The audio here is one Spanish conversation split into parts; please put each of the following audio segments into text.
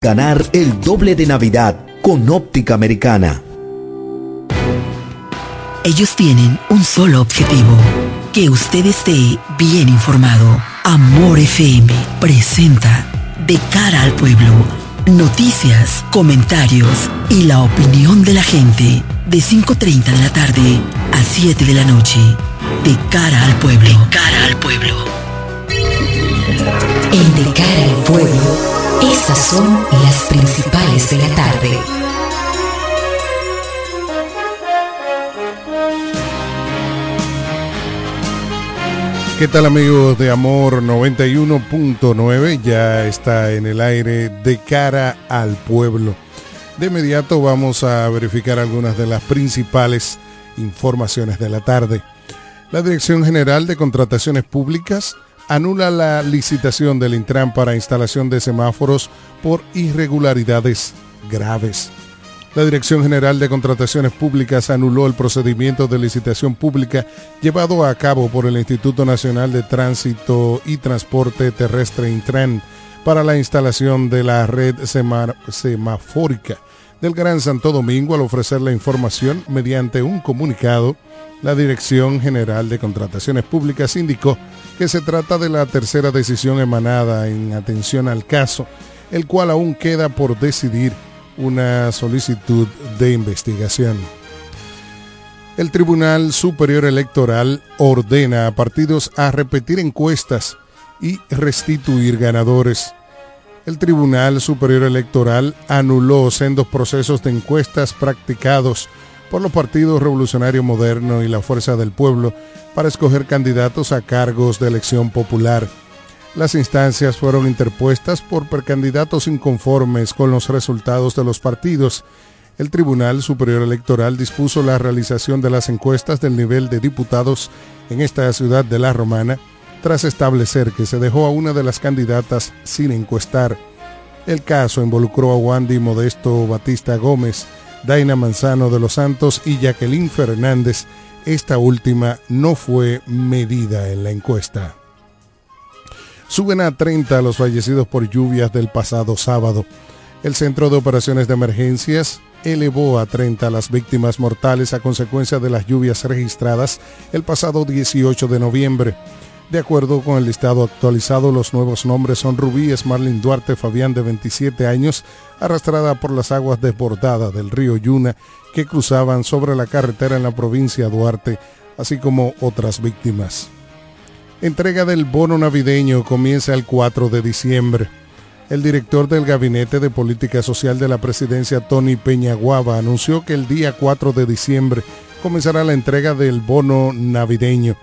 Ganar el doble de Navidad con óptica americana. Ellos tienen un solo objetivo, que usted esté bien informado. Amor FM presenta De cara al pueblo, noticias, comentarios y la opinión de la gente de 5.30 de la tarde a 7 de la noche. De cara al pueblo. De cara al pueblo. En De cara al pueblo estas son las principales de la tarde. ¿Qué tal amigos de Amor 91.9? Ya está en el aire de cara al pueblo. De inmediato vamos a verificar algunas de las principales informaciones de la tarde. La Dirección General de Contrataciones Públicas anula la licitación del Intran para instalación de semáforos por irregularidades graves. La Dirección General de Contrataciones Públicas anuló el procedimiento de licitación pública llevado a cabo por el Instituto Nacional de Tránsito y Transporte Terrestre Intran para la instalación de la red semafórica del Gran Santo Domingo al ofrecer la información mediante un comunicado la Dirección General de Contrataciones Públicas indicó que se trata de la tercera decisión emanada en atención al caso, el cual aún queda por decidir una solicitud de investigación. El Tribunal Superior Electoral ordena a partidos a repetir encuestas y restituir ganadores. El Tribunal Superior Electoral anuló sendos procesos de encuestas practicados por los partidos Revolucionario Moderno y la Fuerza del Pueblo para escoger candidatos a cargos de elección popular. Las instancias fueron interpuestas por precandidatos inconformes con los resultados de los partidos. El Tribunal Superior Electoral dispuso la realización de las encuestas del nivel de diputados en esta ciudad de La Romana, tras establecer que se dejó a una de las candidatas sin encuestar. El caso involucró a Wandy Modesto Batista Gómez, Daina Manzano de los Santos y Jacqueline Fernández. Esta última no fue medida en la encuesta. Suben a 30 los fallecidos por lluvias del pasado sábado. El Centro de Operaciones de Emergencias elevó a 30 las víctimas mortales a consecuencia de las lluvias registradas el pasado 18 de noviembre. De acuerdo con el listado actualizado, los nuevos nombres son Rubí Marlin Duarte Fabián de 27 años, arrastrada por las aguas desbordadas del río Yuna que cruzaban sobre la carretera en la provincia de Duarte, así como otras víctimas. Entrega del bono navideño comienza el 4 de diciembre. El director del Gabinete de Política Social de la Presidencia, Tony Peñaguaba, anunció que el día 4 de diciembre comenzará la entrega del bono navideño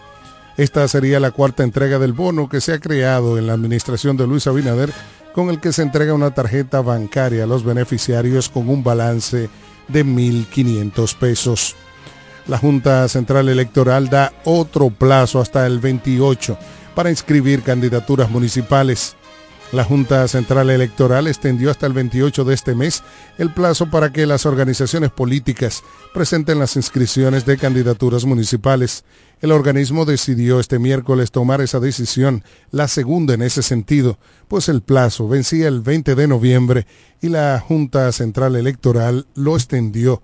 esta sería la cuarta entrega del bono que se ha creado en la administración de Luis Abinader, con el que se entrega una tarjeta bancaria a los beneficiarios con un balance de 1.500 pesos. La Junta Central Electoral da otro plazo hasta el 28 para inscribir candidaturas municipales. La Junta Central Electoral extendió hasta el 28 de este mes el plazo para que las organizaciones políticas presenten las inscripciones de candidaturas municipales. El organismo decidió este miércoles tomar esa decisión, la segunda en ese sentido, pues el plazo vencía el 20 de noviembre y la Junta Central Electoral lo extendió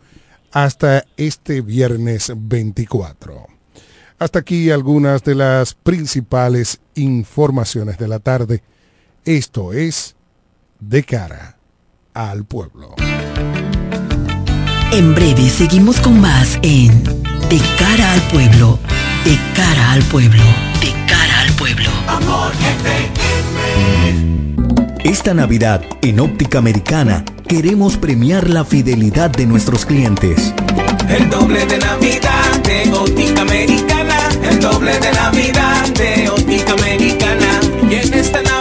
hasta este viernes 24. Hasta aquí algunas de las principales informaciones de la tarde. Esto es De cara al pueblo. En breve seguimos con más en De cara al pueblo, de cara al pueblo, de cara al pueblo. Amor, Esta Navidad en Óptica Americana queremos premiar la fidelidad de nuestros clientes. El doble de Navidad de Óptica Americana, el doble de Navidad de Óptica Americana. Y en esta Navidad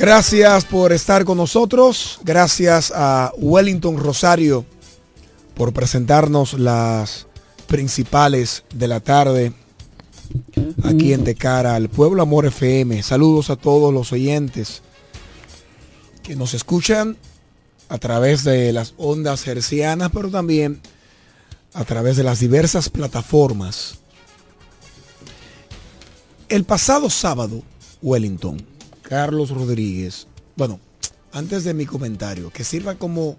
Gracias por estar con nosotros. Gracias a Wellington Rosario por presentarnos las principales de la tarde aquí en De Cara al Pueblo Amor FM. Saludos a todos los oyentes que nos escuchan a través de las ondas hercianas, pero también a través de las diversas plataformas. El pasado sábado, Wellington, Carlos Rodríguez. Bueno, antes de mi comentario, que sirva como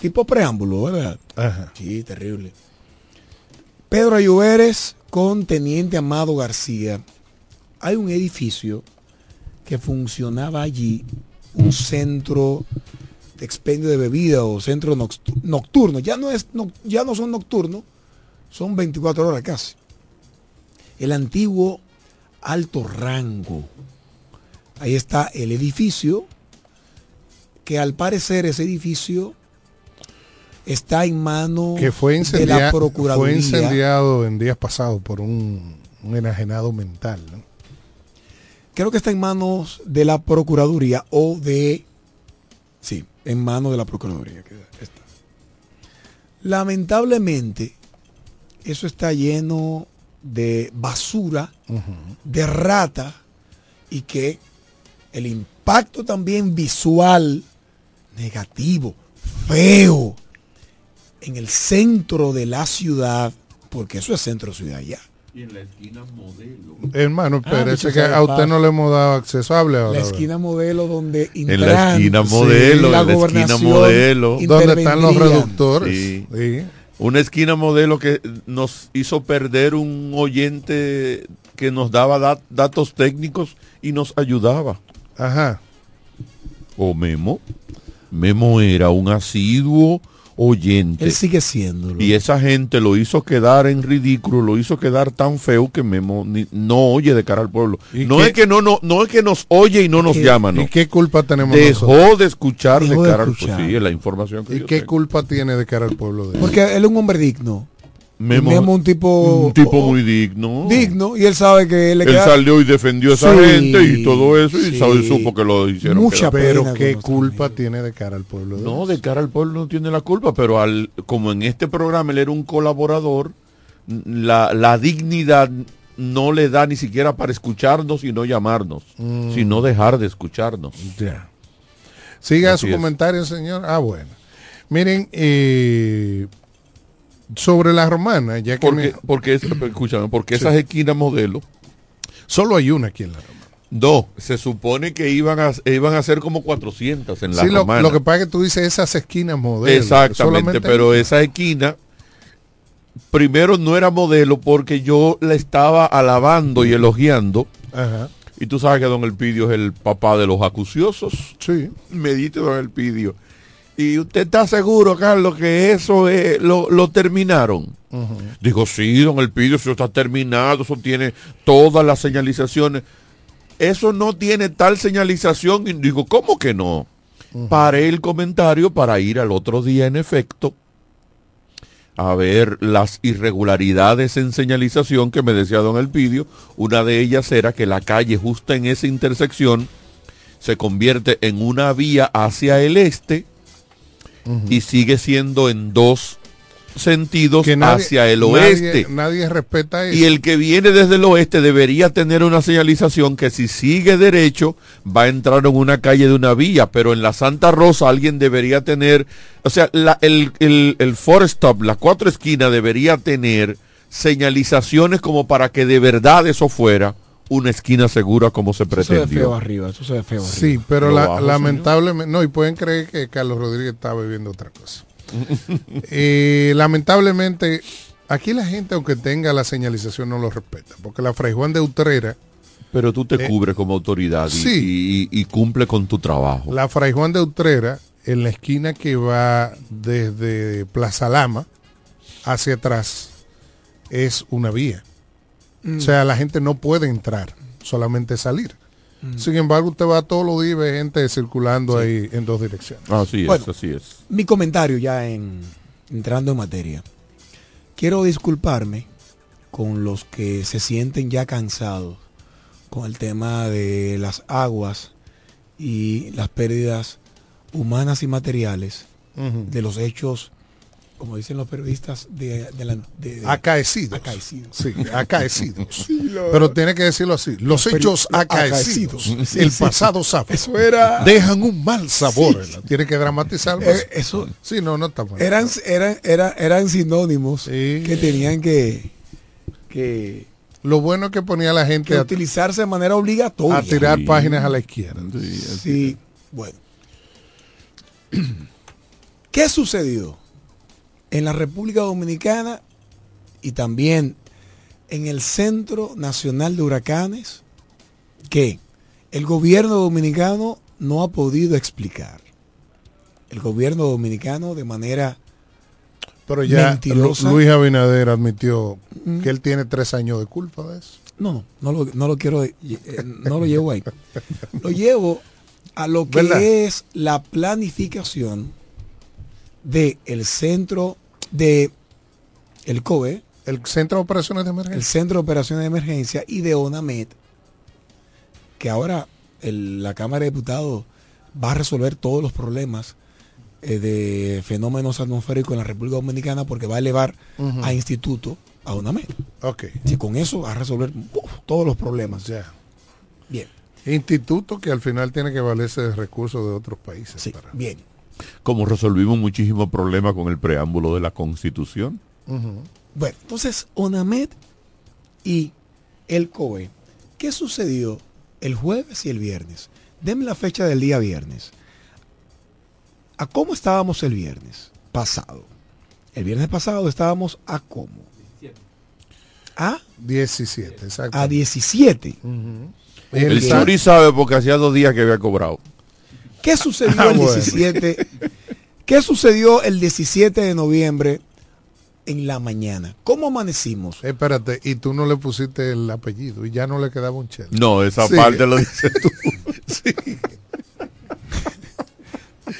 tipo preámbulo, ¿verdad? Ajá. Sí, terrible. Pedro Ayuberes con Teniente Amado García. Hay un edificio que funcionaba allí, un centro de expendio de bebida o centro noct- nocturno. Ya no, es, no- ya no son nocturnos, son 24 horas casi. El antiguo alto rango. Ahí está el edificio, que al parecer ese edificio está en mano Que fue, de la fue Procuraduría. incendiado en días pasados por un, un enajenado mental. ¿no? Creo que está en manos de la Procuraduría o de... Sí, en manos de la Procuraduría. que está. Lamentablemente, eso está lleno de basura, de rata y que el impacto también visual negativo, feo, en el centro de la ciudad, porque eso es centro ciudad ya. Y en la esquina modelo. Hermano, Ah, dicho que a usted no le hemos dado acceso. Hable ahora. La esquina modelo donde En la esquina modelo, la en la esquina modelo. ¿Dónde están los reductores? Sí. Sí. Una esquina modelo que nos hizo perder un oyente que nos daba dat- datos técnicos y nos ayudaba. Ajá. O Memo. Memo era un asiduo oyente. Él sigue siendo. Y esa gente lo hizo quedar en ridículo, lo hizo quedar tan feo que Memo ni- no oye de cara al pueblo. ¿Y No qué- es que no, no, no es que nos oye y no nos ¿Qué- llama, no. ¿Y qué culpa tenemos Dejó nosotros? de escuchar Dejó de de cara al escuchar. pueblo. Sí, es la información que ¿Y yo qué tengo. culpa tiene de cara al pueblo de él? Porque él es un hombre digno. Memo, Memo un tipo- un tipo muy digno. Digno. Y él sabe que le Él queda salió y defendió a esa Sí, gente y todo eso y sí. sabe, supo que lo hicieron. Mucha. Pero qué culpa tiene de cara al pueblo de No, de cara al pueblo no tiene la culpa, pero al como en este programa él era un colaborador, la, la dignidad no le da ni siquiera para escucharnos y no llamarnos, Mm. sino dejar de escucharnos. Ya. Siga Así su es. comentario, señor. Ah, bueno. Miren, eh, sobre la romana, ya que Porque, me- porque es- escúchame, porque esas esquinas modelo, solo hay una aquí en la romana. no, se supone que iban a, iban a ser como 400 en la Sí, lo, romana. lo que pasa es que tú dices esas esquinas modelo. Exactamente, pero hay- esa esquina primero no era modelo porque yo la estaba alabando y elogiando. Ajá. Y tú sabes que don Elpidio es el papá de los acuciosos. Sí. Me dice don Elpidio. ¿Y usted está seguro, Carlos, que eso es- lo, lo terminaron? Digo, sí, don Elpidio, eso está terminado, eso tiene todas las señalizaciones. Eso no tiene tal señalización. Y digo, ¿cómo que no? Paré el comentario para ir al otro día, en efecto, a ver las irregularidades en señalización que me decía don Elpidio. Una de ellas era que la calle justa en esa intersección se convierte en una vía hacia el este y sigue siendo en dos sentidos nadie- hacia el oeste. Nadie, respeta eso. Y el que viene desde el oeste debería tener una señalización que si sigue derecho va a entrar en una calle de una vía, pero en la Santa Rosa alguien debería tener, o sea, la- el, el, el four stop, la cuatro esquinas debería tener señalizaciones como para que de verdad eso fuera una esquina segura como se Eso se ve feo pretendió. arriba. Eso se ve feo arriba. Sí, pero la- bajo, lamentablemente, no, y pueden creer que Carlos Rodríguez está bebiendo otra cosa. Eh, lamentablemente, aquí la gente, aunque tenga la señalización, no lo respeta, porque la Fray Juan de Utrera, Pero tú te Eh, cubres como autoridad y, sí. y- y cumple con tu trabajo. la Fray Juan de Utrera, en la esquina que va desde Plaza Lama hacia atrás, es una vía. O sea, la gente no puede entrar, solamente salir. Sin embargo, usted va todos los días y ve gente circulando ahí en dos direcciones. Así es, Bueno. así es. Mi comentario ya en entrando en materia. Quiero disculparme con los que se sienten ya cansados con el tema de las aguas y las pérdidas humanas y materiales de los hechos, como dicen los periodistas, de, de la- de- de- Acaecidos. acaecidos. Sí, acaecidos. Pero tiene que decirlo así. Los hechos acaecidos, acaecidos. Sí, el sí. pasado sábado, Eso era... dejan un mal sabor. Tiene que dramatizarlo. Eh, eso sí, no, no está mal. eran, eran, eran, eran sinónimos Sí. que tenían que, que, Lo bueno es que ponía a la gente que a, utilizarse de manera obligatoria. a tirar Sí. páginas a la izquierda. Sí, bueno. ¿Qué sucedió en la República Dominicana y también en el Centro Nacional de Huracanes que el gobierno dominicano no ha podido explicar? El gobierno dominicano de manera Pero ya Mentirosa. Lu- Luis Abinader admitió Mm. que él tiene tres años de culpa de eso. No, no lo, no lo quiero, eh, no lo llevo ahí. Lo llevo a lo que ¿Verdad? es la planificación de el centro de el COE, El Centro de Operaciones de el Emergencia. Centro de Operaciones de Emergencia y de ONAMED, que ahora el- la Cámara de Diputados va a resolver todos los problemas eh, de fenómenos atmosféricos en la República Dominicana porque va a elevar a instituto a ONAMED. Ok, Y con eso va a resolver uf, todos los problemas. ya. Bien, Instituto que al final tiene que valerse de recursos de otros países. sí, para- bien. Como resolvimos muchísimos problemas con el preámbulo de la Constitución. Bueno, entonces ONAMED y el COE. ¿Qué sucedió el jueves y el viernes? Deme la fecha del día viernes. ¿A cómo estábamos el viernes pasado? El viernes pasado estábamos a cómo? A 17, exacto. a 17. El Ok. Suri sabe porque hacía dos días que había cobrado. ¿Qué sucedió Ah, el bueno. 17? ¿Qué sucedió el 17 de noviembre en la mañana? ¿Cómo amanecimos? Espérate, y tú no le pusiste el apellido y ya no le quedaba un chelo. No, esa Sí. parte lo dices tú.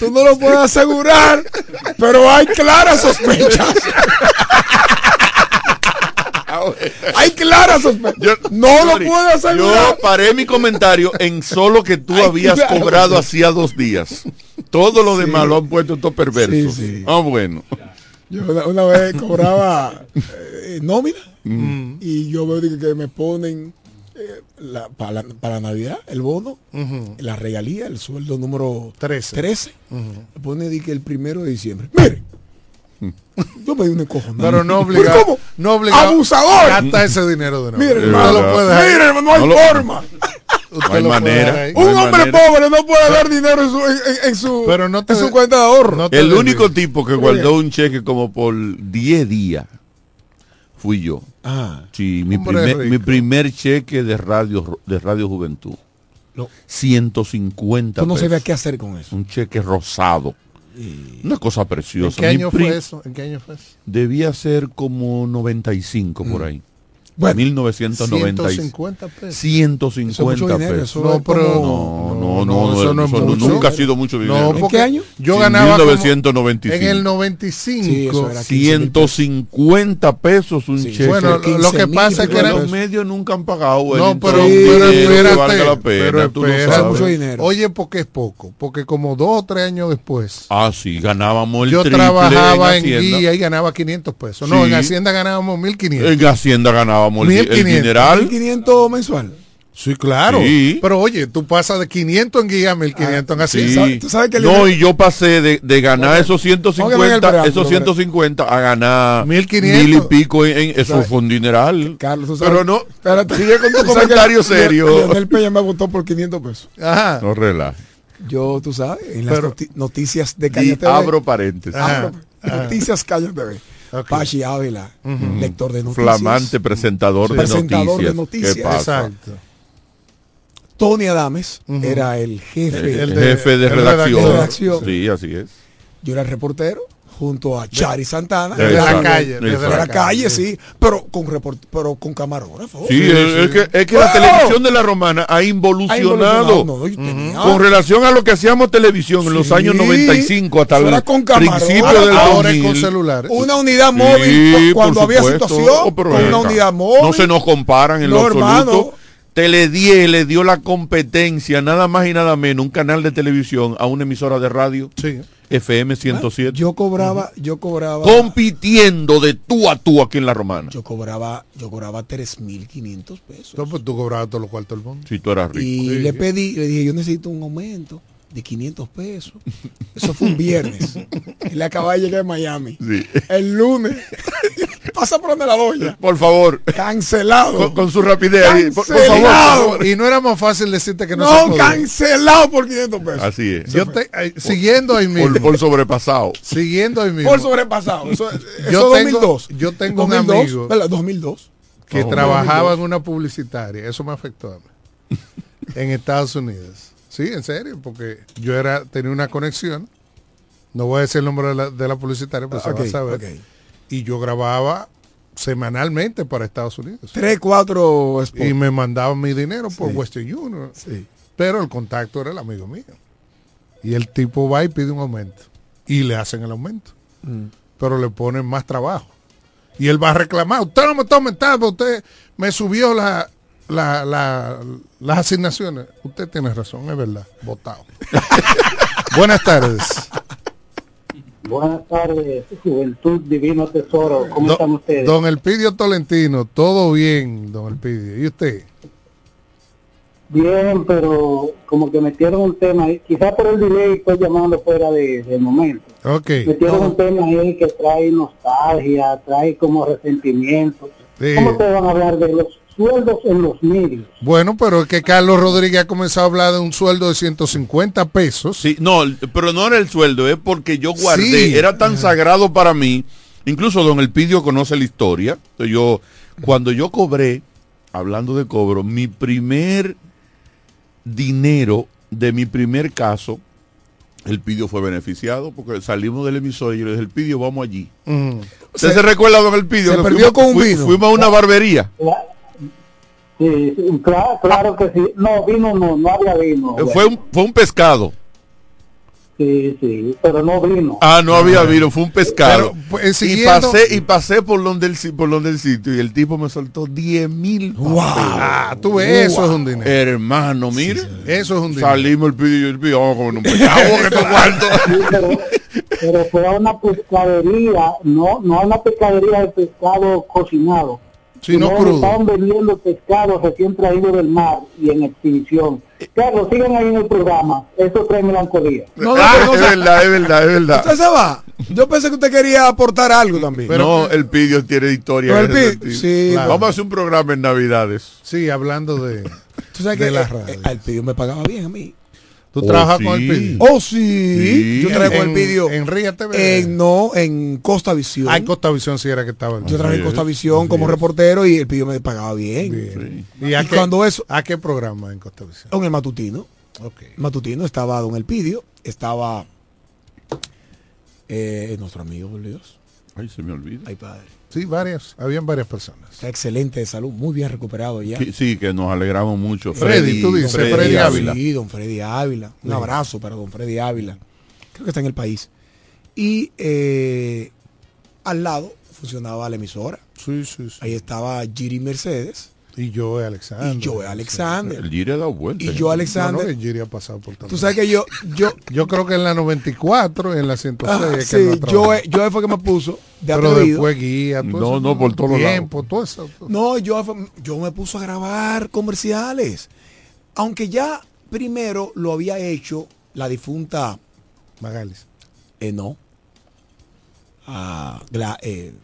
Tú no lo puedes asegurar, pero hay claras sospechas. Hay claras sospechas. Yo- no lo puedo asegurar. Yo paré mi comentario en solo que tú Ay, habías claro. cobrado hacía dos días. Todo lo demás lo han puesto. Sí, sí. Ah, bueno. Yo una, una vez cobraba eh, nómina y yo veo que, que me ponen eh, la- para, la, para Navidad el bono, la regalía, el sueldo número 13. 13. Me pone di que el primero de diciembre. Mire, yo pedí un encojonado. Pero no ¿Pero obligado. cómo? No obligado. ¡Abusador! Gasta ese dinero de nuevo. Mire, hermano, lo mire, no hay No lo- forma. No hay manera. No Un hay hombre manera. pobre no puede dar dinero en su, en, su, Pero no te en su cuenta de ahorro. no te El único tipo que guardó un cheque como por 10 días fui yo. Ah, Sí, mi primer, mi primer cheque de radio de Radio Juventud. Lo- 150 tú no sabías qué hacer con eso. Un cheque rosado. Una cosa ¿En preciosa. qué Mi año fue eso? ¿En qué año fue eso? Debía ser como 95 por ahí. Bueno, 1996. 150 pesos. 150 Eso es mucho dinero, pesos. eso No, pero No, no, no, no, eso no es eso mucho. nunca ha sido mucho dinero. No, ¿En qué año? Yo ganaba como- 1995. en el 95. Sí, eso era 15 mil pesos. 150 pesos un Sí. cheque. Bueno, lo- lo 15 que pasa es que pico de era- los medios nunca han pagado. No, pero, pero espérate, valga la pena, pero tú lo espérate. Es sabes. mucho dinero. Oye, porque es poco, porque como dos o tres años después, Ah, sí, ganábamos el yo trabajaba en, Hacienda. guía y ganaba 500 pesos. No, en Hacienda ganábamos 1500. En Hacienda ganábamos el, el 1500. dineral. 1500 mensual. Sí, claro. Sí. Pero oye, tú pasas de 500 en guía a 1500 en Hacienda. Sí. ¿Sabes- tú sabes que el no, y yo pasé de, de ganar esos Póngame en el 150, preámbulo, esos 150 a ganar 1500. mil y pico en, en- eso fue un dineral. Carlos, tú sabes- Pero no, Espérate. sigue con tu comentario serio. Leonel Peña me votó por 500 pesos. Ajá. No relaje. Yo, tú sabes, en las Pero- noti- noticias de Calle TV. abro paréntesis. Ajá. abro- Noticias Calle TV. Ok. Pachi Ávila, lector de noticias. Flamante presentador, de, Presentador noticias. de noticias. ¿Qué pasa? Exacto. Tony Adames era el jefe. El, El de- jefe de el redacción. redacción. Sí, así es. Yo era el reportero junto a Chari Santana. Desde la calle. Desde de Exacto. la calle, sí, pero con report, pero con camarógrafo. Sí, es, es que, es que la ¡Oh! televisión de la romana ha Ha involucionado. involucionado, no, yo tenía- Con relación a lo que hacíamos televisión en los años 95 hasta el con principio del Ahora es 2000. con celulares. Una unidad móvil cuando había situación, Oh, con una acá. unidad móvil. No se nos comparan en No, lo absoluto. hermano. Tele 10 le dio la competencia, nada más y nada menos, un canal de televisión a una emisora de radio, Sí. FM 107, Yo cobraba, yo cobraba, compitiendo de tú a tú aquí en La Romana. yo cobraba, yo cobraba 3.500 pesos. No, pues tú cobrabas todos los cuartos del mundo. Si tú eras rico. Y Sí. le pedí, le dije, yo necesito un aumento de 500 pesos. Eso fue un viernes. Él acababa de llegar a Miami. Sí. El lunes, pasa por donde la doña. Por favor, Cancelado. con, con su rapidez. por, favor, por favor. Y no era más fácil decirte que no, no, se cancelado por 500 pesos. Así es. Yo te, eh, siguiendo ahí mismo. Por, sobrepasado. Siguiendo ahí mismo. Por sobrepasado. Eso, eso Yo es tengo- 2002. yo tengo un 2002, amigo- ¿verdad? 2002. que Oh, trabajaba en una publicitaria. Eso me afectó a mí. en Estados Unidos. Sí, en serio, porque yo era tenía una conexión. No voy a decir el nombre de la, de la publicitaria, pero se va a saber. Y yo grababa semanalmente para Estados Unidos. 3, 4 Y me mandaban mi dinero por Sí. Western Union. Sí. Pero el contacto era el amigo mío. Y el tipo va y pide un aumento. Y le hacen el aumento. Mm. Pero le ponen más trabajo. Y él va a reclamar. Usted no me está aumentando. Usted me subió la, la- la- las asignaciones. Usted tiene razón, es verdad. Votado. Buenas tardes. Buenas tardes, Juventud Divino Tesoro. ¿Cómo Do- están ustedes? don Elpidio Tolentino, todo bien, don Elpidio. ¿Y usted? Bien, pero como que metieron un tema ahí. Quizás por el delay estoy llamando fuera de- del momento. Ok. Metieron un tema ahí que trae nostalgia, trae como resentimiento. Sí. ¿Cómo te van a hablar de los sueldos en los medios. Bueno, pero es que Carlos Rodríguez ha comenzado a hablar de un sueldo de 150 pesos. Sí, no, pero no era el sueldo, es porque yo guardé, Sí. era tan sagrado para mí. Incluso don Elpidio conoce la historia. Yo, cuando yo cobré, hablando de cobro, mi primer dinero de mi primer caso, el Pidio fue beneficiado porque salimos del emisor y yo le dije, el Pidio, vamos allí. Mm. ¿Usted se, recuerda, don Elpidio? se que perdió fuimos- con un vino. Fuimos a una barbería. Sí, claro, claro que sí. No, vino no, no había vino. Eh, Fue un, fue un pescado. Sí, sí, pero no vino. Ah, no había vino, fue un pescado. Pero, pues, y pasé y pasé por donde el si- por donde el sitio y el tipo me soltó 10 mil Ah, tú ves, eso es un dinero. hermano mire Eso es un dinero. salimos el pidio y el pidio vamos a comer un pescado que te cuarto Sí, pero, pero fue a una pescadería, no, no a una pescadería de pescado cocinado. Sí, no crudo. Estaban vendiendo pescado recién traído del mar y en exhibición. Carlos, sigan ahí en el programa. Eso trae melancolía. No, no, Ah, pero no, es verdad es verdad es verdad Usted se va. Yo pensé que usted quería aportar algo también. no el pidio tiene historia Pero en el Pidio, sentido. sí, Claro. vamos a hacer un programa en navidades Sí, hablando de... Tú sabes de que la eh, radio. eh, al Pidio me pagaba bien a mí. ¿Tú Oh, trabajas sí. con el Pidio? Oh, sí. Sí. Yo traigo el En- Pidio. En Ría TV. En, no, en Costa Visión. Ah, en Costa Visión sí era que estaba. Yo trabajé en Costa Visión como es. reportero y el Pidio me pagaba bien. Bien. Y, ¿Y a qué, cuando eso, ¿A qué programa en Costa Visión? en el matutino, Ok. matutino estaba Don Elpidio, estaba eh, nuestro amigo, por Dios. Ay se me olvida Ay, padre. Sí, varias. Habían varias personas. Está excelente de salud, muy bien recuperado ya. Que- sí que nos alegramos mucho Freddy, tú dices, Freddy Ávila. Sí, don Freddy Ávila. Un abrazo para don Freddy Ávila. Creo que está en el país. Y eh, al lado funcionaba la emisora. Sí, sí, sí. Ahí estaba Giri Mercedes Y yo, Alexander. y yo, Alexander. el Giri ha dado vuelta Y ¿eh? yo, No, no, Alexander. que Giri ha pasado por tanto. Tú sabes que yo, yo, Yo creo que en la 94, en la 106, ah, es que no yo, trabajado. yo fue que me puso de Pero atrevido. después guía, todo No, eso, no, por todos tiempo, todo eso. todo. No, yo, yo me puso a grabar comerciales. Aunque ya primero lo había hecho la difunta, Magalis. eh, no, a la, eh,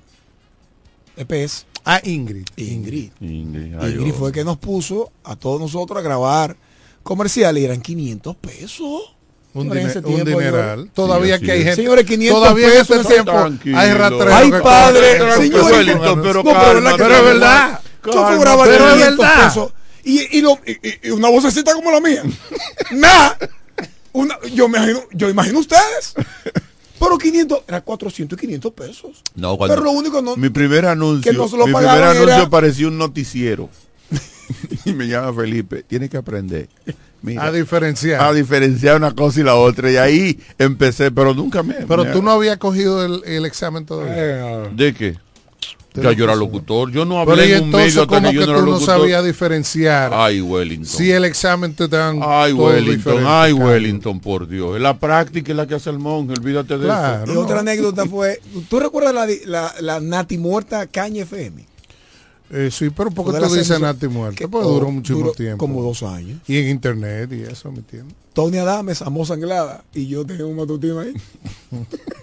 EPS, Ah, Ingrid. Ingrid. Ingrid, Ingrid fue que nos puso a todos nosotros a grabar comerciales y eran 500 pesos. Un, Señores, en dine- ese un tiempo yo- dineral. Todavía Sí, que hay gente. Señores, 500 todavía pesos en ese- tiempo hay rastreo. Ay, padre, cobran. señor. Wellington, pero No, pero calma, pero es verdad. Calma, cobrabas pero es 500 verdad. pesos y, y, lo- y- y- una vocecita como la mía. Nada. Una, yo, me imagino, yo imagino ustedes. Pero 500, era 400 y 500 pesos. No, cuando- Pero lo único no. mi primer anuncio, que lo mi primer anuncio era- parecía un noticiero. y me llama Felipe, tiene que aprender. Mira, A diferenciar. a diferenciar una cosa y la otra. Y ahí empecé, pero nunca me. pero me- tú no habías cogido el, el examen todavía. Eh, ¿De qué? Ya yo era locutor. Yo no hablé en un entonces, medio hasta ¿cómo que que yo no tú no sabías diferenciar Ay, Wellington. si el examen te dan Ay, todo Wellington, diferente, ay? Wellington, por Dios. La práctica es la que hace el monje, olvídate de Claro. y eso. otra anécdota fue, ¿tú recuerdas la, la, la Nati muerta Caña FM? Eh, sí, pero ¿por qué tú dices Nati muerto? que- Pues oh, duró muchísimo duró tiempo. Como dos años. Y en internet y eso, ¿me entiendes? Tony Adames, Amos Anglada, y yo tenía un matutino ahí.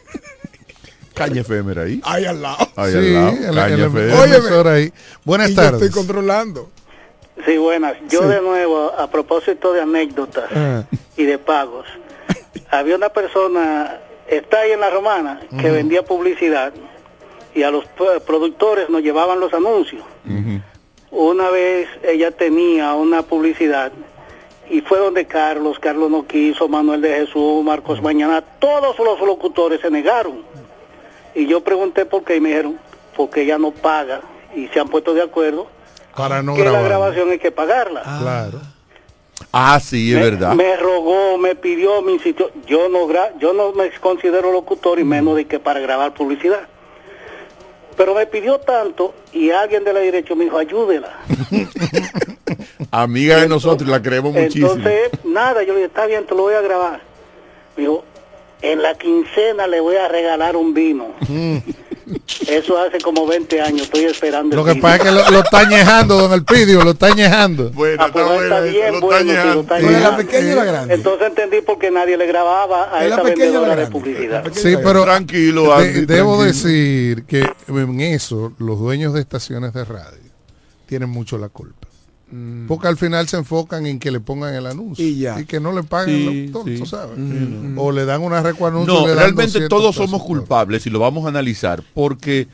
Caña FM era ahí. Ahí al lado. Ahí sí, al lado. el, Caña el- FM. el Óyeme. emisor ahí. Buenas y yo tardes. estoy controlando. Sí, buenas. Yo Sí. de nuevo, a propósito de anécdotas Ah. y de pagos, había una persona, está ahí en la romana, que vendía publicidad y a los productores nos llevaban los anuncios. Una vez ella tenía una publicidad y fue donde Carlos, Carlos no quiso, Manuel de Jesús, Marcos Mañana, todos los locutores se negaron. Y yo pregunté por qué y me dijeron, porque ella no paga y se han puesto de acuerdo Para no que la grabación hay que pagarla. Claro. Ah, sí, es me, verdad. me rogó, me pidió, me insistió. Yo no gra yo no me considero locutor y menos de que para grabar publicidad. Pero me pidió tanto y alguien de la dirección me dijo, ayúdela. Amiga de nosotros, la creemos muchísimo. Entonces, nada, yo le dije, está bien, te lo voy a grabar. Me dijo, en la quincena le voy a regalar un vino. Eso hace como 20 años, estoy esperando. Lo que vino. pasa es que lo, lo está añejando, don Elpidio, lo está añejando. Bueno, Ah, pues está está bueno, bien, lo bueno, está tío, añejando. está ¿Cuál es la grande? Entonces entendí por qué nadie le grababa a ¿Es la esa pequeña o la vendedora de grande? publicidad. Sí, pero Tranquilo, de- Andy, debo tranquilo. decir que en eso los dueños de estaciones de radio tienen mucho la culpa. Porque al final se enfocan en que le pongan el anuncio. Y ya. que no le paguen Sí, los tontos, sí. ¿sabes? Mm. O le dan una recuanuncio. No, le dan realmente 200 todos somos culpables y lo vamos a analizar porque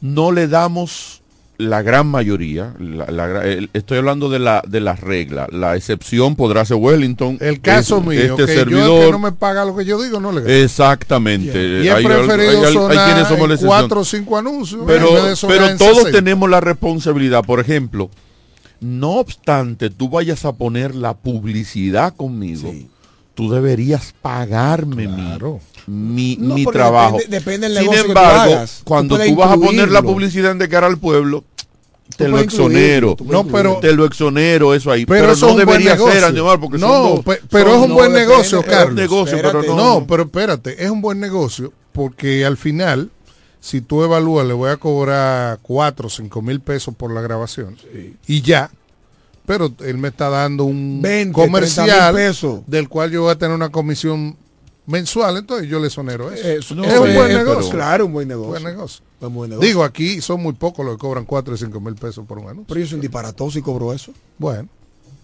no le damos la gran mayoría, la- la gra- el- estoy hablando de la de las reglas, la excepción podrá ser Wellington. El caso es- mío, este que yo el servidor, que no me paga lo que yo digo, no le gano. exactamente. y Hay- preferido hay- hay- sonar en cuatro o cinco anuncios. pero, pero todos 60. tenemos la responsabilidad. Por ejemplo, no obstante tú vayas a poner la publicidad conmigo, tú deberías pagarme mi- Claro. mi, No, mi trabajo. depende- depende del Sin negocio que tú embargo. Tú cuando tú vas a poner la publicidad en de cara al pueblo, te lo incluirlo, exonero. No, pero- te lo exonero eso ahí. Pero Pero, eso no debería ser. Aníbal, porque No, dos- pe- pero son es un buen depende, negocio, es un Carlos. negocio, pero no. No, pero espérate, es un buen negocio porque al final, si tú evalúas, le voy a cobrar 4 o 5 mil pesos por la grabación y ya, pero él me está dando un 20, comercial 30 mil pesos. del cual yo voy a tener una comisión mensual, entonces yo le sonero eso. Eso, No, es un buen negocio. Claro, un buen negocio. Buen negocio. Un buen negocio. Digo, aquí son muy pocos los que cobran 4 y 5 mil pesos por un anuncio. pero yo soy un disparatoso y cobro eso. Bueno,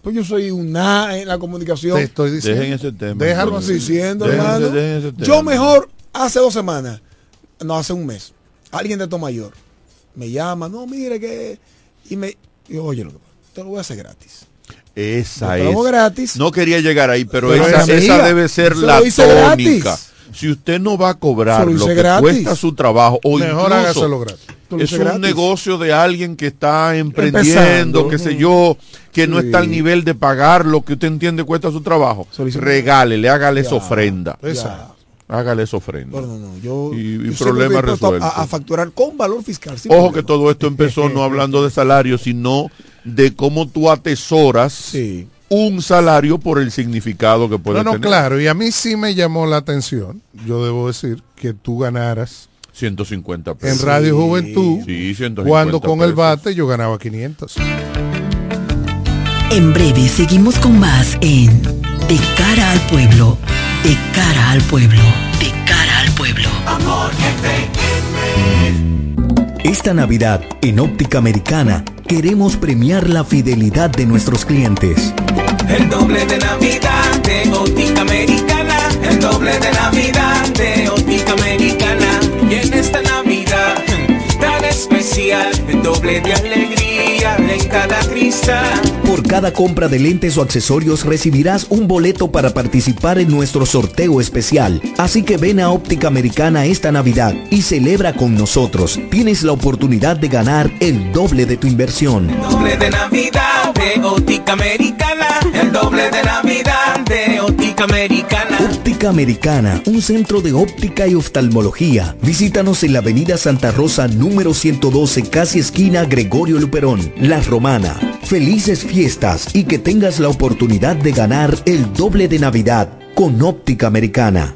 Pues yo soy un nada en la comunicación. te estoy diciendo. Dejen ese tema. Déjalo diciendo, Dejen hermano. ese- dejen ese tema. Yo mejor hace dos semanas, no hace un mes, alguien de Tomayor me llama, no, mire que. Y me. y yo, oye, lo que pasa, te lo voy a hacer gratis. Esa es. gratis. No quería llegar ahí, pero, Pero esa, debe ser la tónica. gratis. Si usted no va a cobrar lo que gratis. cuesta su trabajo, o Mejor hágaselo gratis. Es un gratis. negocio de alguien que está emprendiendo, Empezando. qué sé yo, que no está al nivel de pagar lo que usted entiende cuesta su trabajo. Regálele, hágale esa ofrenda. Hágale esa ofrenda. No, no, no. Yo, Y- y yo problema resuelto. A, a facturar con valor fiscal. Ojo problema. que todo esto empezó no hablando de salario, sino de cómo tú atesoras Sí. un salario por el significado que puede No, no, tener. claro, y a mí sí me llamó la atención, yo debo decir, que tú ganaras 150 en pesos. Radio Juventud, Sí, 150 cuando con el bate yo ganaba 500. En breve seguimos con más en De cara al pueblo, de cara al pueblo, de cara al pueblo. Esta Navidad, en Óptica Americana, queremos premiar la fidelidad de nuestros clientes. El doble de Navidad de Óptica Americana. El doble de Navidad de Óptica Americana. Y en esta Navidad tan especial, el doble de alegría en cada cristal. Por cada compra de lentes o accesorios recibirás un boleto para participar en nuestro sorteo especial. Así que ven a Óptica Americana esta Navidad y celebra con nosotros. Tienes la oportunidad de ganar el doble de tu inversión. El doble de Navidad de Óptica Americana. El doble de Navidad de Óptica Americana. Óptica Americana, un centro de óptica y oftalmología. Visítanos en la avenida Santa Rosa número 112, casi esquina Gregorio Luperón, La Romana. Felices fiestas y que tengas la oportunidad de ganar el doble de Navidad con Óptica Americana.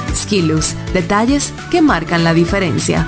Skilus, detalles que marcan la diferencia.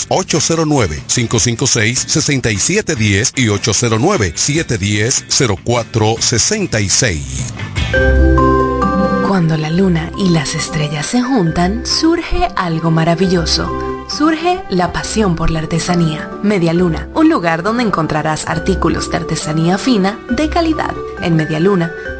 809-556-6710 y 809-710-0466. Cuando la luna y las estrellas se juntan, surge algo maravilloso. Surge la pasión por la artesanía. Media Luna, un lugar donde encontrarás artículos de artesanía fina de calidad. En Media Luna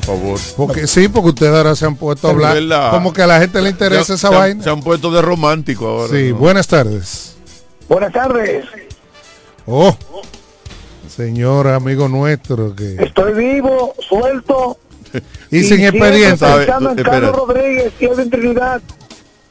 Por favor. Porque sí, porque ustedes ahora se han puesto a hablar. Como que a la gente le interesa Se- esa se han- vaina. Se han puesto de romántico ahora. Sí, ¿no? buenas tardes. Buenas tardes. Oh, señor amigo nuestro que Estoy vivo, suelto. y sin siempre expediente. sabe- pensando en. Carlos Rodríguez y Edwin Trinidad,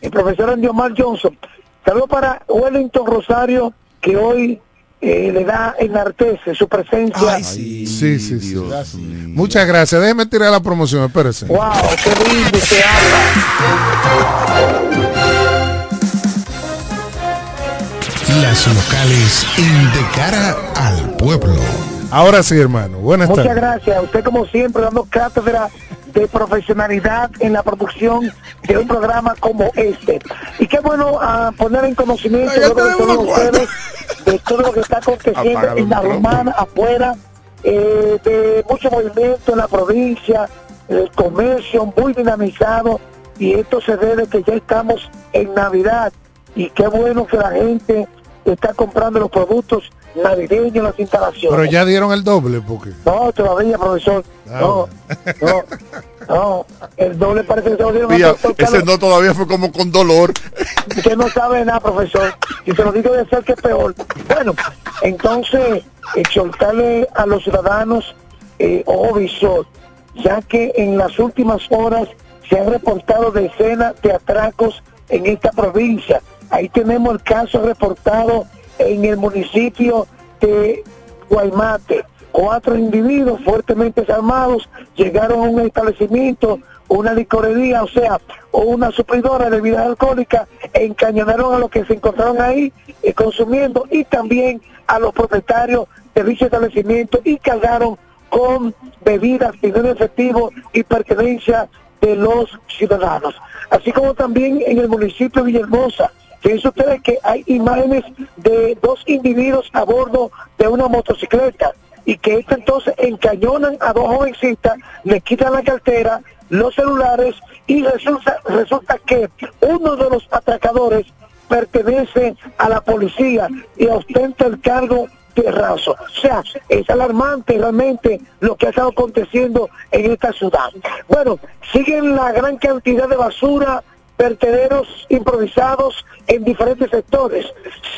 el profesor Andy Omar Johnson. Saludos para Wellington Rosario, que hoy eh, le da enartece su presencia. Ay, sí. Sí, sí, sí. Dios mío. Muchas gracias. Déjeme tirar la promoción, espérese. Wow, qué lindo se habla. Las locales en De Cara al Pueblo. Ahora sí, hermano. Buenas Muchas tardes. gracias. Usted como siempre dando cátedra de profesionalidad en la producción de un programa como este. Y qué bueno ah, poner en conocimiento Ay, de todos ustedes de todo lo que está aconteciendo en la romana, afuera, eh, de mucho movimiento en la provincia, el comercio muy dinamizado y esto se debe que ya estamos en Navidad y qué bueno que la gente está comprando los productos navideños, las instalaciones. Pero ya dieron el doble porque No, todavía, profesor. Ah, No, no, no. El doble parece que se lo dieron Mira, ese no todavía fue como con dolor. Usted no sabe nada, profesor. Y se lo digo de ser que es peor. Bueno, entonces, exhortarle a los ciudadanos, eh, ojo visor, ya que en las últimas horas se han reportado decenas de atracos en esta provincia. Ahí tenemos el caso reportado en el municipio de Guaymate. Cuatro individuos fuertemente armados llegaron a un establecimiento, una licorería, o sea, una supridora de bebidas alcohólicas, encañonaron a los que se encontraron ahí eh, consumiendo y también a los propietarios de dicho establecimiento y cargaron con bebidas, dinero efectivo y pertenencia de los ciudadanos. Así como también en el municipio de Villahermosa, Fíjense ustedes que hay imágenes de dos individuos a bordo de una motocicleta y que estos entonces encañonan a dos jovencitas, les quitan la cartera, los celulares y resulta, resulta que uno de los atracadores pertenece a la policía y ostenta el cargo de raso. O sea, es alarmante realmente lo que ha estado aconteciendo en esta ciudad. Bueno, siguen la gran cantidad de basura, vertederos improvisados en diferentes sectores.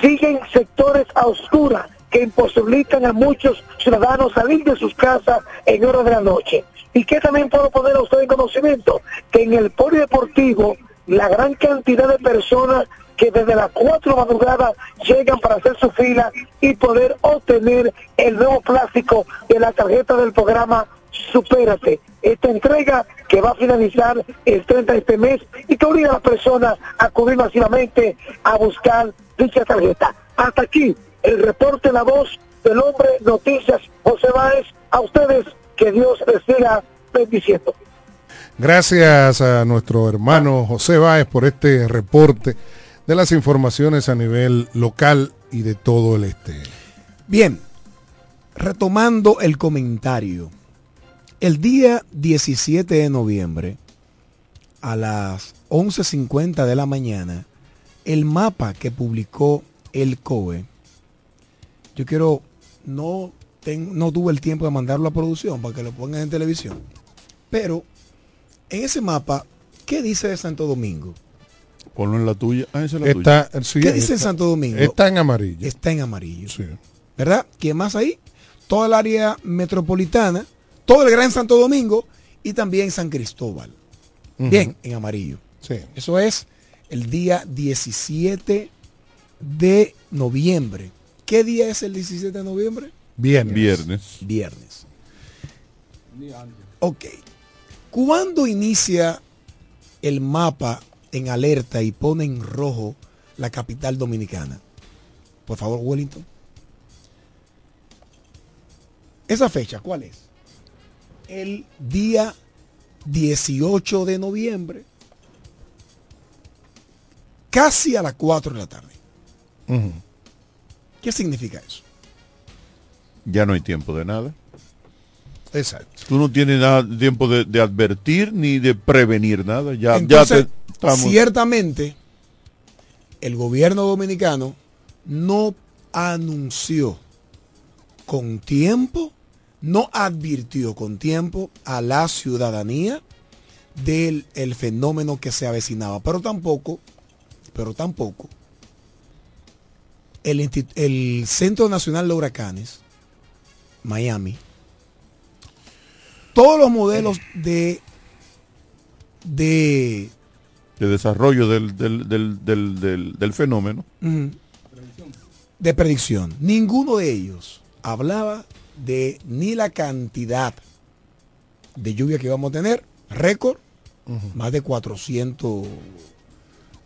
Siguen sectores a oscuras que imposibilitan a muchos ciudadanos salir de sus casas en horas de la noche. ¿Y qué también puedo poner a usted en conocimiento? Que en el polideportivo la gran cantidad de personas que desde las 4 de madrugada llegan para hacer su fila y poder obtener el nuevo plástico de la tarjeta del programa Supérate. Esta entrega que va a finalizar el 30 de este mes y que obliga a las personas a acudir masivamente a buscar dicha tarjeta. Hasta aquí el reporte La Voz del Hombre Noticias José Báez. A ustedes que Dios les siga bendiciendo. Gracias a nuestro hermano José Báez por este reporte de las informaciones a nivel local y de todo el este. Bien, retomando el comentario. El día 17 de noviembre, a las 11.50 de la mañana, el mapa que publicó el COE, yo quiero no, ten- no tuve el tiempo de mandarlo a producción para que lo pongan en televisión. Pero en ese mapa, ¿qué dice de Santo Domingo? Ponlo en la tuya. Ah, esa es la tuya. Está, sí, ¿Qué dice está- Santo Domingo? Está en amarillo. Está en amarillo. Sí. ¿Verdad? ¿Quién más ahí? Toda el área metropolitana, todo el Gran Santo Domingo y también San Cristóbal. Bien, en amarillo. Sí. Eso es el día 17 de noviembre. ¿Qué día es el 17 de noviembre? Viernes. Viernes. Viernes. Ok. ¿Cuándo inicia el mapa en alerta y pone en rojo la capital dominicana? Por favor, Wellington. Esa fecha, ¿cuál es? El día 18 de noviembre, casi a las 4 de la tarde. ¿Qué significa eso? Ya no hay tiempo de nada. Exacto. Tú no tienes nada tiempo de, de advertir ni de prevenir nada. Ya, Entonces, ya te estamos. ciertamente, el gobierno dominicano no anunció con tiempo, no advirtió con tiempo a la ciudadanía del el fenómeno que se avecinaba, pero tampoco, pero tampoco, el, el Centro Nacional de Huracanes, Miami, todos los modelos de de de desarrollo del, del, del, del, fenómeno. De predicción. Ninguno de ellos hablaba de ni la cantidad de lluvia que vamos a tener, récord, más de 400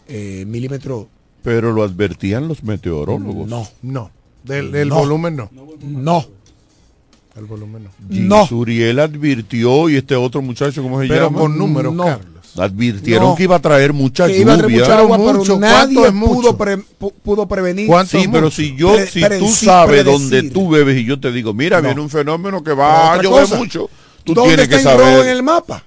eh, milímetros. Pero lo advertían los meteorólogos. No, No. Del, del No. volumen no. no, El volumen no. no. Suriel advirtió y este otro muchacho, ¿cómo se Pero llama? con números, No. Carlos. Advirtieron No. que iba a traer mucha Que iba a traer lluvia. mucha agua, Pero pero mucho, nadie ¿cuánto es mucho? pudo, pre- pudo prevenir. ¿Cuánto Sí, es pero mucho? si yo, Pre- si tú sabes predecir. dónde tú bebes y yo te digo, mira, No. viene un fenómeno que va a llover mucho, tú ¿Dónde tienes está que en rojo en saber. el mapa?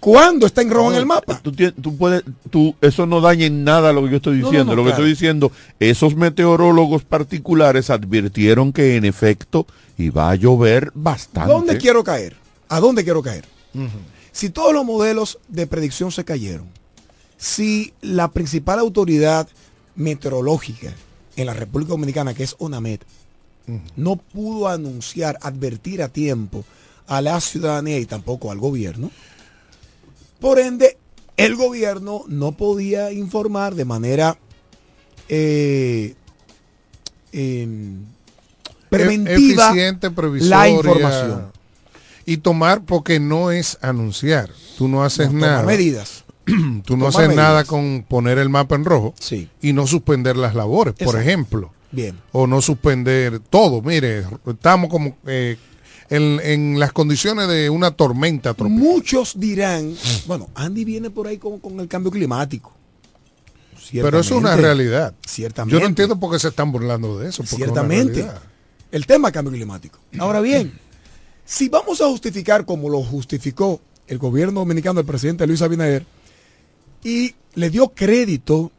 ¿Cuándo está en rojo en el mapa? Tú, tú puedes, tú, eso no daña en nada lo que yo estoy No, no, diciendo. no, lo que claro. estoy diciendo, esos meteorólogos particulares advirtieron que en efecto iba a llover bastante. ¿Dónde quiero caer? ¿A dónde quiero caer? Si todos los modelos de predicción se cayeron, si la principal autoridad meteorológica en la República Dominicana, que es ONAMED, no pudo anunciar, advertir a tiempo a la ciudadanía y tampoco al gobierno, por ende, el gobierno no podía informar de manera eh, em, preventiva eficiente, previsoria. la información. Y tomar, porque no es anunciar. Tú no haces No, nada. medidas. Tú no Toma haces nada con poner el mapa en rojo Sí. y no suspender las labores, por ejemplo. Bien. O no suspender todo. Mire, estamos como eh, en, en las condiciones de una tormenta tropical. Muchos dirán, bueno, Andy viene por ahí con, con el cambio climático. Pero eso es una realidad. Ciertamente. Yo no entiendo por qué se están burlando de eso. es Ciertamente. El tema cambio climático. Ahora bien, si vamos a justificar como lo justificó el gobierno dominicano del presidente Luis Abinader y le dio crédito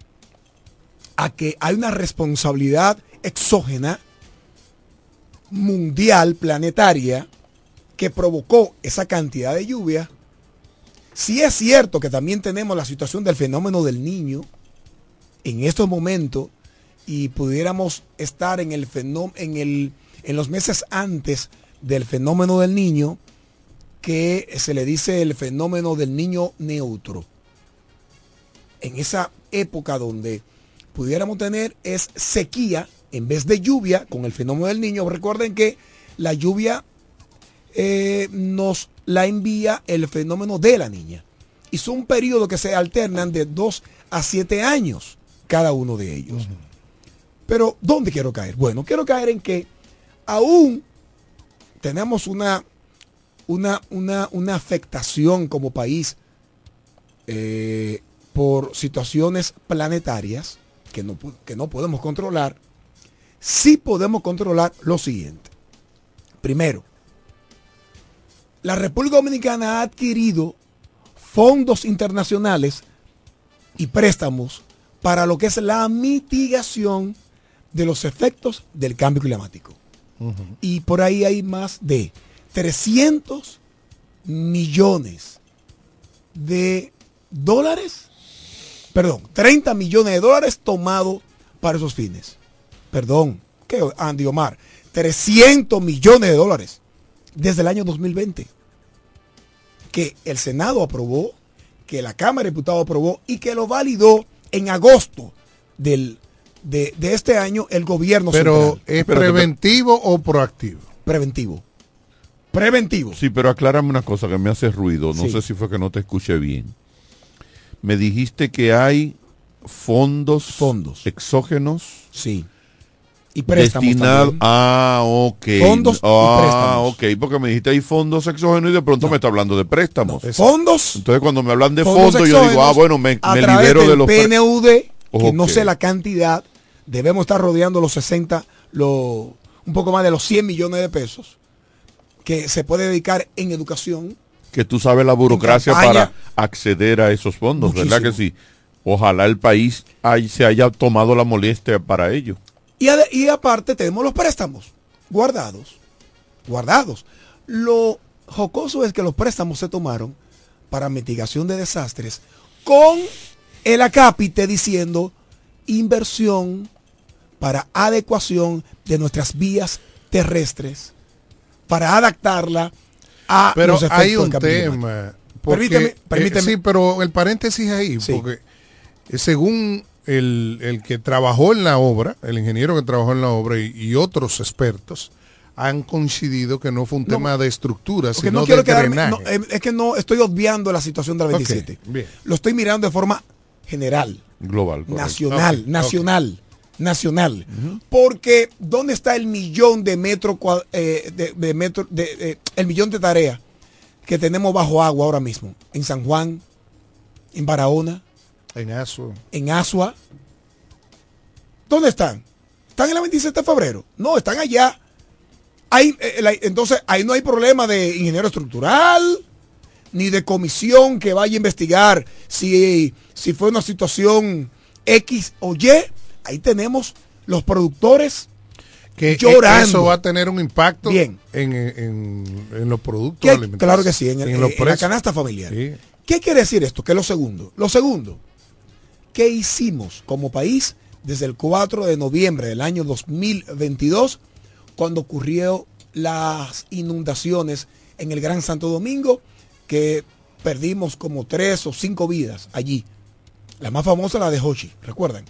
a que hay una responsabilidad exógena mundial, planetaria, que provocó esa cantidad de lluvia, si es cierto que también tenemos la situación del fenómeno del niño en estos momentos y pudiéramos estar en el en el en los meses antes del fenómeno del niño que se le dice el fenómeno del niño neutro. En esa época donde pudiéramos tener es sequía en vez de lluvia con el fenómeno del niño. Recuerden que la lluvia eh, nos la envía el fenómeno de la niña. Y son periodos que se alternan de 2 a 7 años cada uno de ellos. Pero ¿dónde quiero caer? Bueno, quiero caer en que aún tenemos una, una, una, una afectación como país eh, por situaciones planetarias que no, que no podemos controlar, sí podemos controlar lo siguiente. Primero, la República Dominicana ha adquirido fondos internacionales y préstamos para lo que es la mitigación de los efectos del cambio climático. Y por ahí hay más de 300 millones de dólares, perdón, 30 millones de dólares tomados para esos fines. Perdón, ¿qué, Andy Omar? 300 millones de dólares desde el año 2020 que el Senado aprobó, que la Cámara de Diputados aprobó y que lo validó en agosto del, de, de este año el gobierno Pero central. ¿es preventivo o proactivo? Preventivo. Preventivo. Sí, pero aclárame una cosa que me hace ruido. No Sí. sé si fue que no te escuché bien. Me dijiste que hay fondos, Fondos. exógenos Sí. Y préstamos. Ah, ok. Fondos y ah, préstamos. ok, porque me dijiste hay fondos exógenos y de pronto me está hablando de préstamos. Fondos. Entonces cuando me hablan de fondos fondos, yo digo, ah, bueno, me, a me libero del de los PNUD, que no sé la cantidad, debemos estar rodeando los 60, lo- un poco más de los 100 millones de pesos que se puede dedicar en educación. que tú sabes la burocracia para acceder a esos fondos, ¿verdad que sí? Ojalá el país ahí se haya tomado la molestia para ello. Y, ade- y aparte tenemos los préstamos guardados. Guardados. Lo jocoso es que los préstamos se tomaron para mitigación de desastres con el acápite diciendo inversión para adecuación de nuestras vías terrestres, para adaptarla a Pero los efectos hay un tema. porque, Permíteme, eh, permíteme. sí, pero el paréntesis ahí, Sí. porque eh, según el, el que trabajó en la obra, el ingeniero que trabajó en la obra y, y otros expertos, han coincidido que no fue un No, tema de estructura, sino no quiero de quedarme, drenaje. no, eh, es que no estoy obviando la situación de la Ok, 27. bien. Lo estoy mirando de forma general. Global. correcto. nacional, nacional, nacional. Porque ¿dónde está el millón de metros eh, de, de metro, de, eh, el millón de tareas que tenemos bajo agua ahora mismo? En San Juan, en Barahona, En Aso. en Asua. ¿Dónde están? ¿Están en la 27 de febrero? No, están allá. Ahí, eh, la- entonces, ahí no hay problema de ingeniero estructural, ni de comisión que vaya a investigar si, si fue una situación X o Y. Ahí tenemos los productores Que eh, llorando. eso va a tener un impacto Bien. En, en- en los productos ¿Qué- alimentarios. claro que sí, en, los la canasta familiar. Sí. ¿Qué quiere decir esto? Que lo segundo. Lo segundo, ¿qué hicimos como país desde el 4 de noviembre del año 2022 cuando ocurrió las inundaciones en el Gran Santo Domingo que perdimos como tres o cinco vidas allí? La más famosa la de Hochi, recuerdan.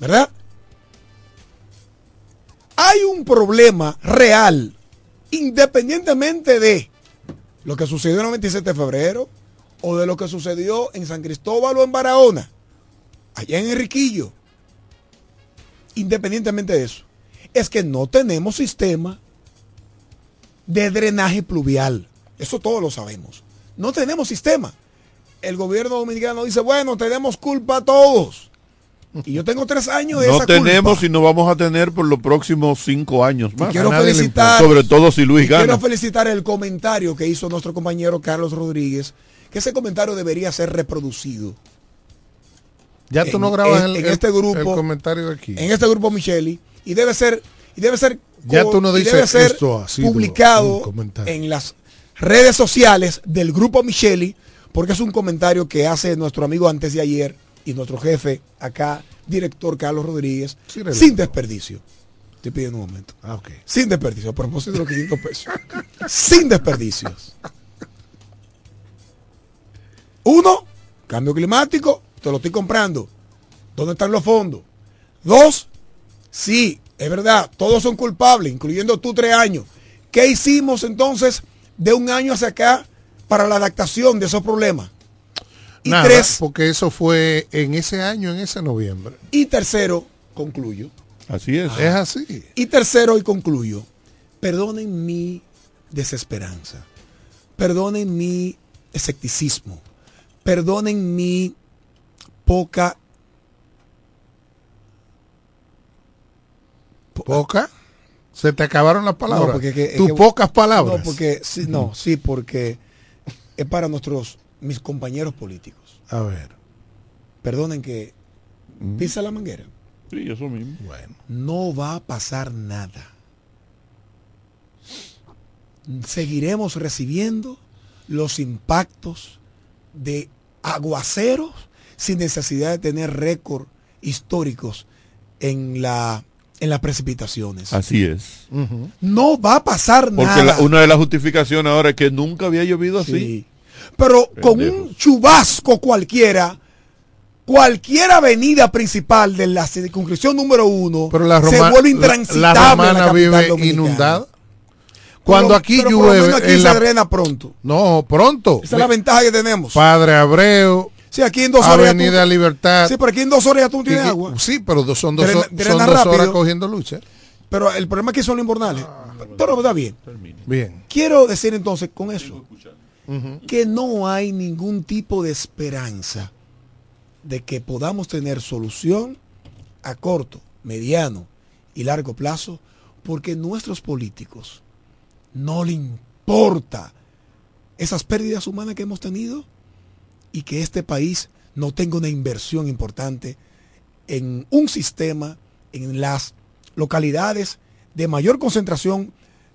¿Verdad? Hay un problema real, independientemente de lo que sucedió el 27 de febrero o de lo que sucedió en San Cristóbal o en Barahona, allá en Enriquillo. Independientemente de eso, es que no tenemos sistema de drenaje pluvial. Eso todos lo sabemos. No tenemos sistema. El gobierno dominicano dice, bueno, tenemos culpa todos. Y yo tengo tres años de No esa tenemos culpa. y no vamos a tener por los próximos cinco años más. quiero nadie le felicitar-. Sobre todo si Luis Y quiero gana. felicitar el comentario que hizo nuestro compañero Carlos Rodríguez, que ese comentario debería ser reproducido. Ya tú en- no grabas en- el, en este grupo- el comentario de aquí. En este grupo Micheli, y debe ser, y debe ser, Ya tú no y dices, debe ser "Esto sido publicado un comentario". en las redes sociales del grupo Micheli, porque es un comentario que hace nuestro amigo antes de ayer y nuestro jefe acá, director Carlos Rodríguez, Sí, sin desperdicio. Estoy pidiendo un momento. Ah, ok. Sin desperdicio, a propósito de los 500 pesos. Sin desperdicios. Uno, cambio climático, te lo estoy comprando. ¿Dónde están los fondos? Dos, sí, es verdad, todos son culpables, incluyendo tú tres años. ¿Qué hicimos entonces de un año hacia acá para la adaptación de esos problemas? Y Nada, tres, porque eso fue en ese año, en ese noviembre. y tercero, concluyo. Así es. Es así. Y tercero, y concluyo, perdonen mi desesperanza, perdonen mi escepticismo, perdonen mi poca... po- ¿Poca? Se te acabaron las palabras. No, porque es que- es Tus que- pocas palabras. No, porque, sí, no, sí, porque es para nuestros, mis compañeros políticos. A ver. Perdonen que pisa la manguera. Sí, eso mismo. Bueno. No va a pasar nada. Seguiremos recibiendo los impactos de aguaceros sin necesidad de tener récord históricos en la en las precipitaciones. Así es. No va a pasar Porque nada. la- una de las justificaciones ahora es que nunca había llovido así. Pero con un chubasco cualquiera, cualquier avenida principal de la circunscripción número uno Pero la, se vuelve intransitable. la romana vive dominicana. inundada. Cuando Pero- aquí pero llueve aquí en se la- drena pronto. No, pronto. Esa es la ventaja que tenemos. Padre Abreu, Sí, aquí en dos horas. Avenida tú- Libertad. Sí, pero aquí en dos horas ya tú no tienes Y- agua. Sí, pero dos- son dos, drena son dos rápido. horas cogiendo lucha. Pero el problema aquí son los invernales. Pero está bien. Bien. Quiero decir entonces con eso que no hay ningún tipo de esperanza de que podamos tener solución a corto, mediano y largo plazo porque nuestros políticos no le importa esas pérdidas humanas que hemos tenido y que este país no tenga una inversión importante en un sistema en las localidades de mayor concentración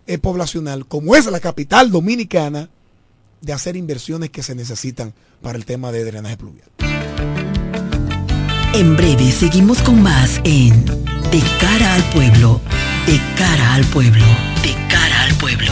eh, poblacional, como es la capital dominicana, de hacer inversiones que se necesitan para el tema de drenaje pluvial. En breve seguimos con más en De cara al pueblo, de cara al pueblo, de cara al pueblo.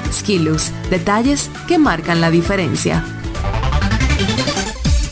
Skilus, detalles que marcan la diferencia.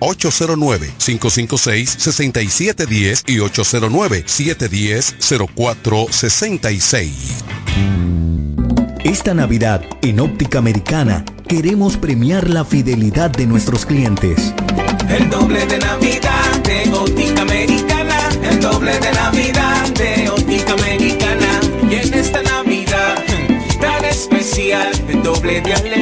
809-556-6710 y 809-710-0466. Esta Navidad, en Óptica Americana, queremos premiar la fidelidad de nuestros clientes. El doble de Navidad de Óptica Americana. El doble de Navidad de Óptica Americana. Y en esta Navidad tan especial, el doble de alegría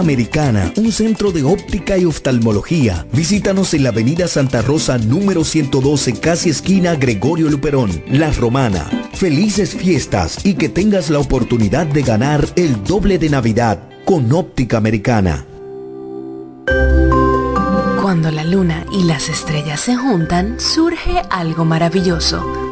Americana, un centro de óptica y oftalmología. Visítanos en la Avenida Santa Rosa número 112, casi esquina Gregorio Luperón, La Romana. Felices fiestas y que tengas la oportunidad de ganar el doble de Navidad con Óptica Americana. Cuando la luna y las estrellas se juntan, surge algo maravilloso.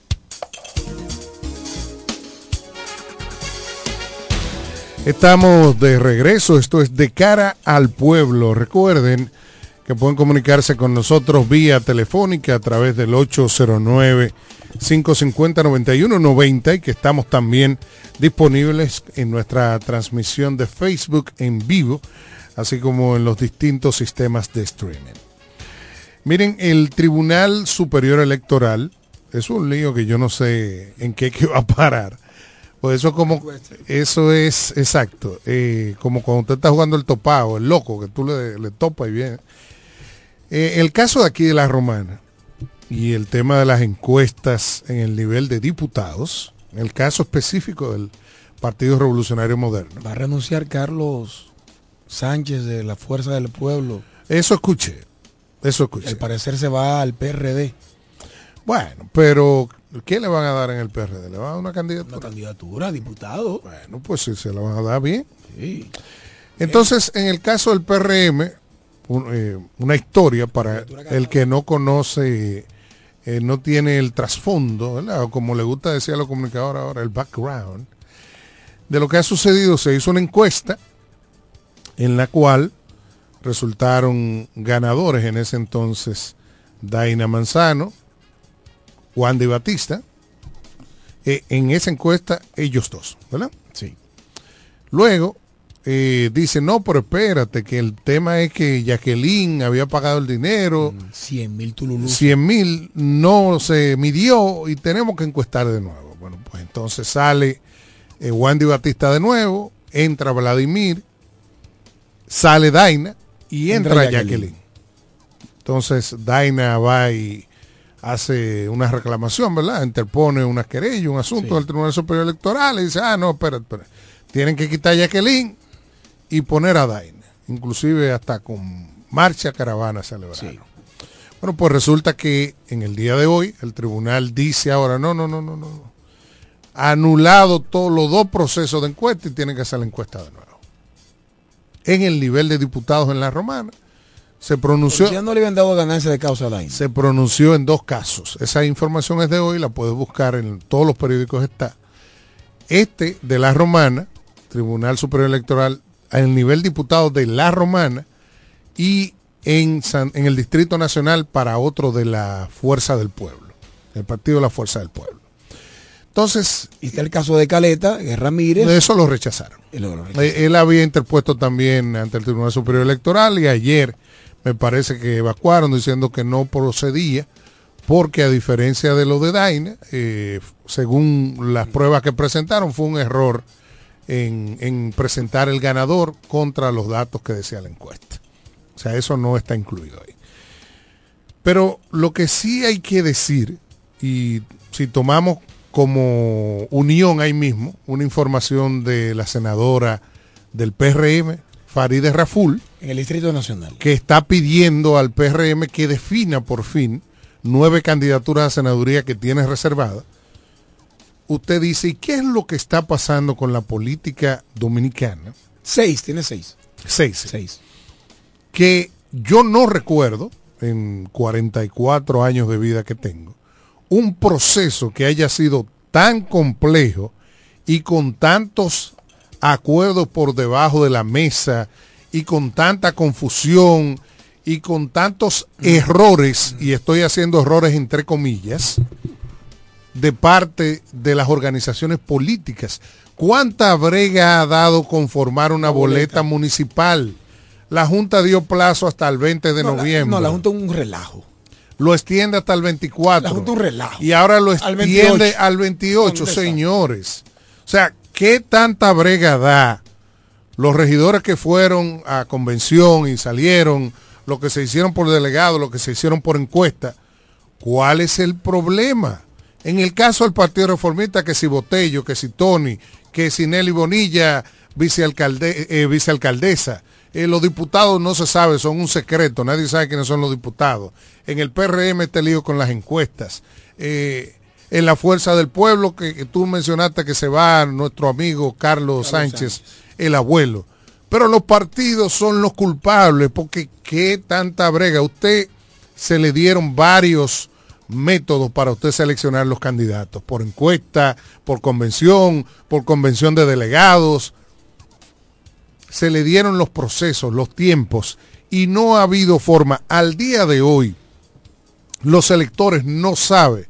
Estamos de regreso, esto es de cara al pueblo. Recuerden que pueden comunicarse con nosotros vía telefónica a través del 809-550-9190 y que estamos también disponibles en nuestra transmisión de Facebook en vivo, así como en los distintos sistemas de streaming. Miren, el Tribunal Superior Electoral es un lío que yo no sé en qué que va a parar. Pues eso como eso es exacto, eh, como cuando usted está jugando el topado, el loco, que tú le, le topas y viene. Eh, el caso de aquí de la romana y el tema de las encuestas en el nivel de diputados, el caso específico del Partido Revolucionario Moderno. Va a renunciar Carlos Sánchez de la Fuerza del Pueblo. Eso escuché, eso escuché. Al parecer se va al PRD. Bueno, pero ¿qué le van a dar en el PRD? ¿Le van a dar una candidatura? Una candidatura, diputado. Bueno, pues si se la van a dar bien. Sí. Entonces, en el caso del PRM, un, eh, una historia para el que no conoce, eh, no tiene el trasfondo, ¿verdad? O como le gusta decir a los comunicadores ahora, el background, de lo que ha sucedido, se hizo una encuesta en la cual resultaron ganadores en ese entonces Daina Manzano, Juan de Batista, eh, en esa encuesta ellos dos, ¿verdad? Sí. Luego eh, dice, no, pero espérate, que el tema es que Jacqueline había pagado el dinero. 100 mil tululú. 100 mil no se midió y tenemos que encuestar de nuevo. Bueno, pues entonces sale eh, Wandy Batista de nuevo, entra Vladimir, sale Daina y entra, Entra Jacqueline. Jacqueline. Entonces Daina va y hace una reclamación, ¿verdad? Interpone una querella, un asunto Sí. del Tribunal Superior Electoral y dice, ah, no, espera, espera. Tienen que quitar a Jacqueline y poner a Daina. Inclusive hasta con marcha caravana celebraron. Bueno, pues resulta que en el día de hoy el tribunal dice ahora, no, no, no, no, no. no. Anulado todos los dos procesos de encuesta y tienen que hacer la encuesta de nuevo. En el nivel de diputados en la romana se pronunció Ya no le habían dado ganancia de causa se pronunció en dos casos. Esa información es de hoy, la puedes buscar en todos los periódicos está. Este de la Romana, Tribunal Superior Electoral, el nivel diputado de la Romana y en, San- en el Distrito Nacional para otro de la Fuerza del Pueblo, el Partido de la Fuerza del Pueblo. Entonces, Y está el caso de Caleta, que Ramírez. eso lo rechazaron. lo- rechazó. Eh, Él había interpuesto también ante el Tribunal Superior Electoral y ayer me parece que evacuaron diciendo que no procedía porque a diferencia de lo de Daina, eh, según las pruebas que presentaron, fue un error en, en presentar el ganador contra los datos que decía la encuesta. O sea, eso no está incluido ahí. Pero lo que sí hay que decir, y si tomamos como unión ahí mismo una información de la senadora del PRM, Farideh Raful, En el Distrito Nacional. que está pidiendo al PRM que defina por fin nueve candidaturas a senaduría que tiene reservadas. Usted dice, ¿y qué es lo que está pasando con la política dominicana? Seis, tiene seis. Seis. Seis. que yo no recuerdo, en 44 años de vida que tengo, un proceso que haya sido tan complejo y con tantos acuerdos por debajo de la mesa y con tanta confusión y con tantos errores, y estoy haciendo errores entre comillas, de parte de las organizaciones políticas. ¿Cuánta brega ha dado conformar una boleta municipal? La Junta dio plazo hasta el 20 de No, la- noviembre. no, la Junta un relajo. Lo extiende hasta el 24. La Junta un relajo. Y ahora lo Al extiende 28. al 28, ¿Dónde está? señores. O sea, ¿qué tanta brega da los regidores que fueron a convención y salieron, lo que se hicieron por delegado, lo que se hicieron por encuesta? ¿Cuál es el problema? En el caso del Partido Reformista, que si Botello, que si Tony, que si Nelly Bonilla vicealcalde, eh, vicealcaldesa. Eh, los diputados no se sabe, son un secreto, nadie sabe quiénes son los diputados. En el PRM este lío con las encuestas. Eh, en la Fuerza del Pueblo, que, que tú mencionaste que se va nuestro amigo Carlos, Sánchez, el abuelo. Pero los partidos son los culpables, porque qué tanta brega. Usted se le dieron varios métodos para usted seleccionar los candidatos, por encuesta, por convención, por convención de delegados. Se le dieron los procesos, los tiempos, y no ha habido forma. Al día de hoy, los electores no saben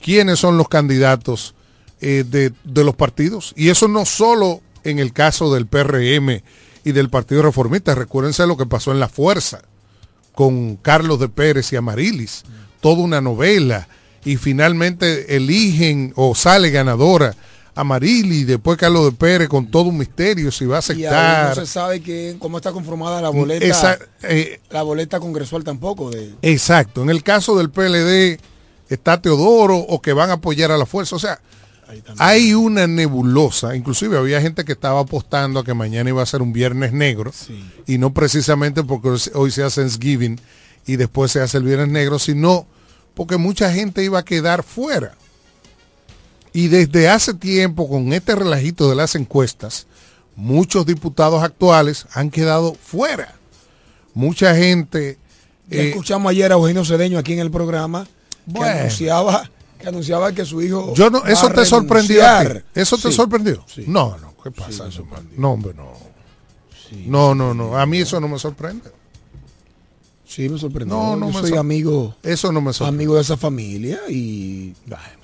quiénes son los candidatos eh, de, de los partidos. Y eso no solo en el caso del PRM y del Partido Reformista. Recuérdense lo que pasó en La Fuerza con Carlos de Pérez y Amarilis. Toda una novela. Y finalmente eligen o sale ganadora Amarilis y después Carlos de Pérez con todo un misterio si va a Y aceptar. no se sabe que, cómo está conformada la boleta. Esa- eh, la boleta congresual tampoco. De, Exacto. En el caso del PLD está Teodoro o que van a apoyar a la fuerza. O sea, hay una nebulosa. Inclusive había gente que estaba apostando a que mañana iba a ser un viernes negro. Y no precisamente porque hoy se- hoy se hace Thanksgiving y después se hace el viernes negro, sino porque mucha gente iba a quedar fuera. Y desde hace tiempo, con este relajito de las encuestas, muchos diputados actuales han quedado fuera. Mucha gente... Ya eh, escuchamos ayer a Eugenio Cedeño aquí en el programa Bueno. que anunciaba que anunciaba que su hijo Yo no, eso te sorprendió. Eso te Sí. sorprendió. No, no, ¿qué pasa? eso, man? no, hombre, no. no, no, no. A mí eso no me sorprende. Sí, me sorprendió. No, no Yo me soy sor- amigo, Eso no me amigo de esa familia y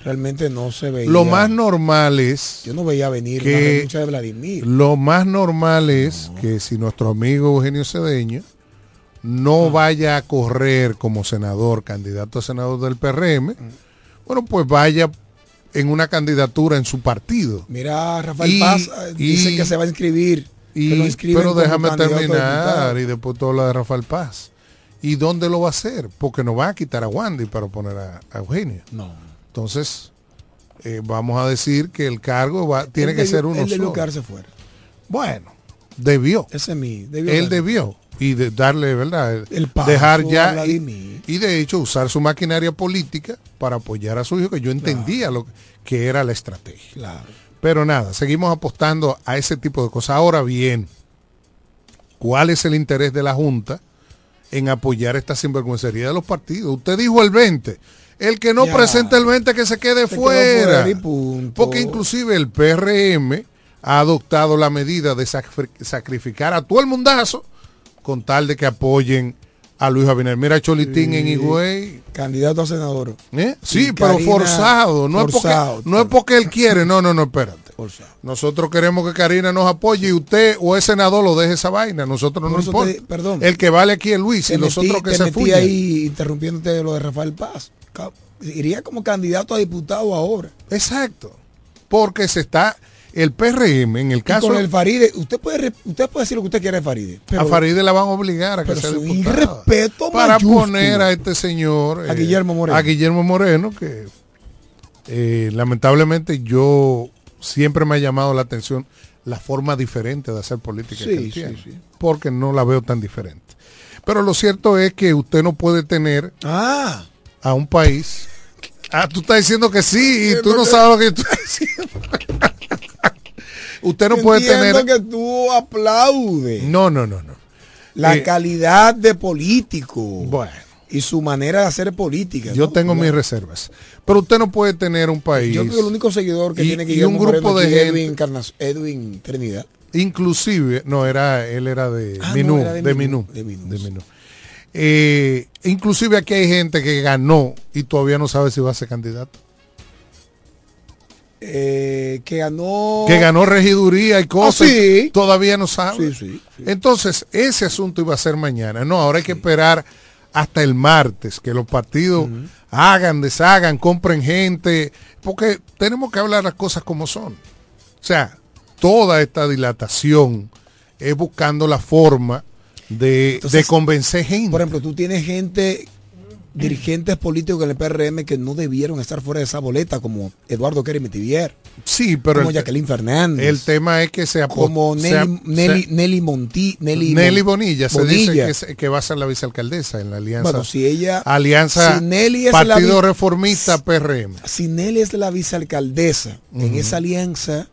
realmente no se veía. Lo más normal es Yo no veía venir que- la renuncia de Vladimir. Lo más normal es que si nuestro amigo Eugenio Cedeño no vaya a correr como senador, candidato a senador del PRM, Mm. Bueno, pues vaya en una candidatura en su partido. Mira, Rafael Y- Paz eh, dice y- que se va a inscribir. Y- que lo inscriben pero déjame terminar y después todo lo de Rafael Paz. ¿Y dónde lo va a hacer? Porque no va a quitar a Wandy para poner a, a Eugenio. No. Entonces, eh, vamos a decir que el cargo va, tiene que debió- ser uno Él debió solo. quedarse fuera. Bueno, debió. Ese es mi. Debió Él debió. Y de darle, ¿verdad? El paso Dejar ya. Y, y de hecho usar su maquinaria política para apoyar a su hijo, que yo entendía lo que era la estrategia. Claro. Pero nada, seguimos apostando a ese tipo de cosas. Ahora bien, ¿cuál es el interés de la Junta en apoyar esta sinvergüencería de los partidos? Usted dijo el 20. El que no Ya. presente el 20 que se quede Se fuera. fuera. Porque inclusive el PRM ha adoptado la medida de sacri- sacrificar a todo el mundazo con tal de que apoyen a Luis Abinader. Mira Cholitín en Higüey. Candidato a senador. ¿Eh? Sí, pero Karina, forzado. No, forzado, es porque, no es porque él quiere. No, no, no, espérate. Forzado. Nosotros queremos que Karina nos apoye y usted o el senador lo deje esa vaina. Nosotros no nos te- importa. perdón. El que vale aquí es Luis y los otros que te se metí fuyan. ahí interrumpiéndote de lo de Rafael Paz. Iría como candidato a diputado ahora. Exacto. Porque se está el PRM en el Y caso con el Faride, usted puede usted puede decir lo que usted quiera de Faride. Pero a Faride la van a obligar a que pero sea diputado. irrespeto para mayúsculo. poner a este señor A Guillermo Moreno. a Guillermo Moreno que eh, lamentablemente yo siempre me ha llamado la atención la forma diferente de hacer política Sí, que él sí, tiene, sí. porque no la veo tan diferente pero lo cierto es que usted no puede tener Ah, a un país ah tú estás diciendo que sí y tú no sabes lo que yo estoy diciendo usted no puede tener que tú aplaudes no no no no la Eh, calidad de político bueno y su manera de hacer política. Yo ¿no? tengo mis reservas. Pero usted no puede tener un país. Yo creo que el único seguidor que y- tiene que y un grupo de gente- Edwin, Carnas- Edwin Trinidad. Inclusive, no, era, él era de Ah, no, Minú, era de de Minú, de Minú, de sí. Minú. Eh, inclusive aquí hay gente que ganó y todavía no sabe si va a ser candidato. Eh, que ganó. Que ganó regiduría y cosas. Sí. Todavía no sabe. Sí, sí, sí. Entonces, ese asunto iba a ser mañana. No, ahora hay que esperar hasta el martes, que los partidos hagan, deshagan, compren gente, porque tenemos que hablar las cosas como son. O sea, toda esta dilatación es buscando la forma de, Entonces, de convencer gente. Por ejemplo, tú tienes gente, dirigentes políticos en el PRM que no debieron estar fuera de esa boleta, como Eduardo Kerry Metivier. Sí, pero como el, Jacqueline Fernández. el tema es que se como Nelly, Nelly, Monti, Nelly, Bonilla, se dice que, se- que va a ser la vicealcaldesa en la alianza. Bueno, si ella- alianza si Nelly es Partido Reformista PRM. Si Nelly es la vicealcaldesa en esa alianza,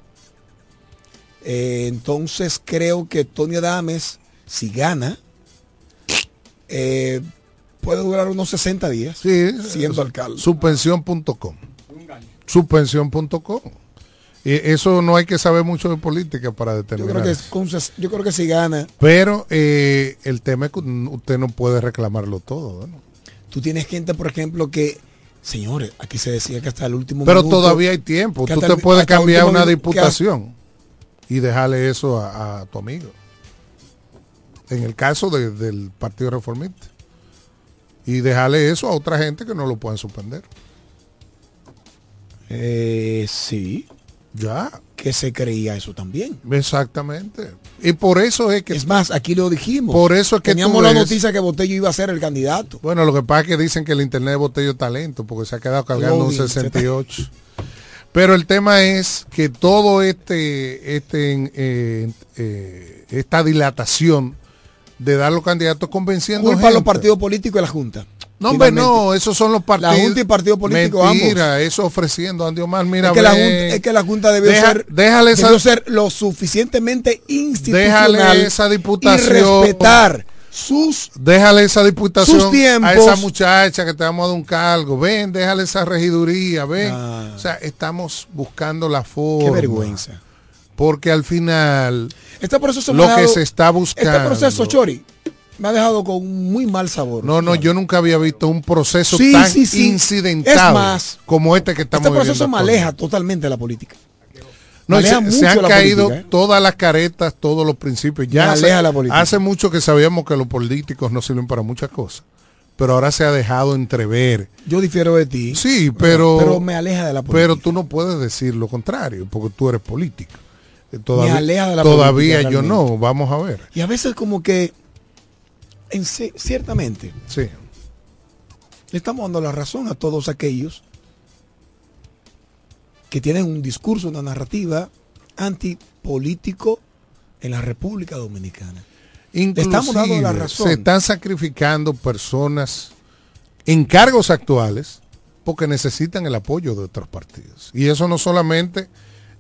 eh, entonces creo que Tony Adames, si gana, eh, puede durar unos 60 días Sí, siendo alcalde. Subvención.com. Y eso no hay que saber mucho de política para Yo determinar. creo que, con yo creo que si gana, Pero eh, el tema es que usted no puede reclamarlo todo. ¿no? tú tienes gente, por ejemplo, que, señores, aquí se decía que hasta el último Pero minuto- todavía hay tiempo. Tú te puedes cambiar una diputación y dejarle eso a, a tu amigo. En el caso de- del Partido Reformista. Y dejarle eso a otra gente que no lo puedan suspender. Eh, sí. Ya. Que se creía eso también. Exactamente. Y por eso es que... Es más, aquí lo dijimos. Por eso es que Teníamos la noticia que Botello iba a ser el candidato. Bueno, lo que pasa es que dicen que el internet de Botello es talento, porque se ha quedado cargando un Loading, se 68. Pero el tema es que todo este, este eh, eh, esta dilatación de dar los candidatos convenciendo Culpa a los partidos políticos y la Junta. No, hombre, no, esos son los partidos. La Junta y Partido Político Mentira, eso ofreciendo, Andy Omar, mira, es, que la junta, es que la Junta debió, Deja- ser, déjale esa- debió ser lo suficientemente institucional Déjale esa diputación. y respetar sus Déjale esa diputación Sus tiempos. a esa muchacha que te vamos a dar un cargo. Ven, déjale esa regiduría, ven. Ah. O sea, estamos buscando la forma. Qué vergüenza. Porque al final Este proceso lo que se está buscando. Este proceso, Chori, me ha dejado con un muy mal sabor. No, no, yo nunca había visto un proceso Sí, tan sí, sí. incidental Es más, como este que estamos Este proceso me aleja totalmente de la política. No, se, han caído política, ¿eh? todas las caretas, todos los principios. Ya hace, aleja la política. hace mucho que sabíamos que los políticos no sirven para muchas cosas, pero ahora se ha dejado entrever. Yo difiero de ti. Sí, pero pero me aleja de la política. Pero tú no puedes decir lo contrario, porque tú eres político. Todavía, aleja de la todavía política, yo no, vamos a ver. Y a veces como que, en ci- ciertamente, Sí. le estamos dando la razón a todos aquellos que tienen un discurso, una narrativa antipolítico en la República Dominicana. Estamos dando la razón. Se están sacrificando personas en cargos actuales porque necesitan el apoyo de otros partidos. Y eso no solamente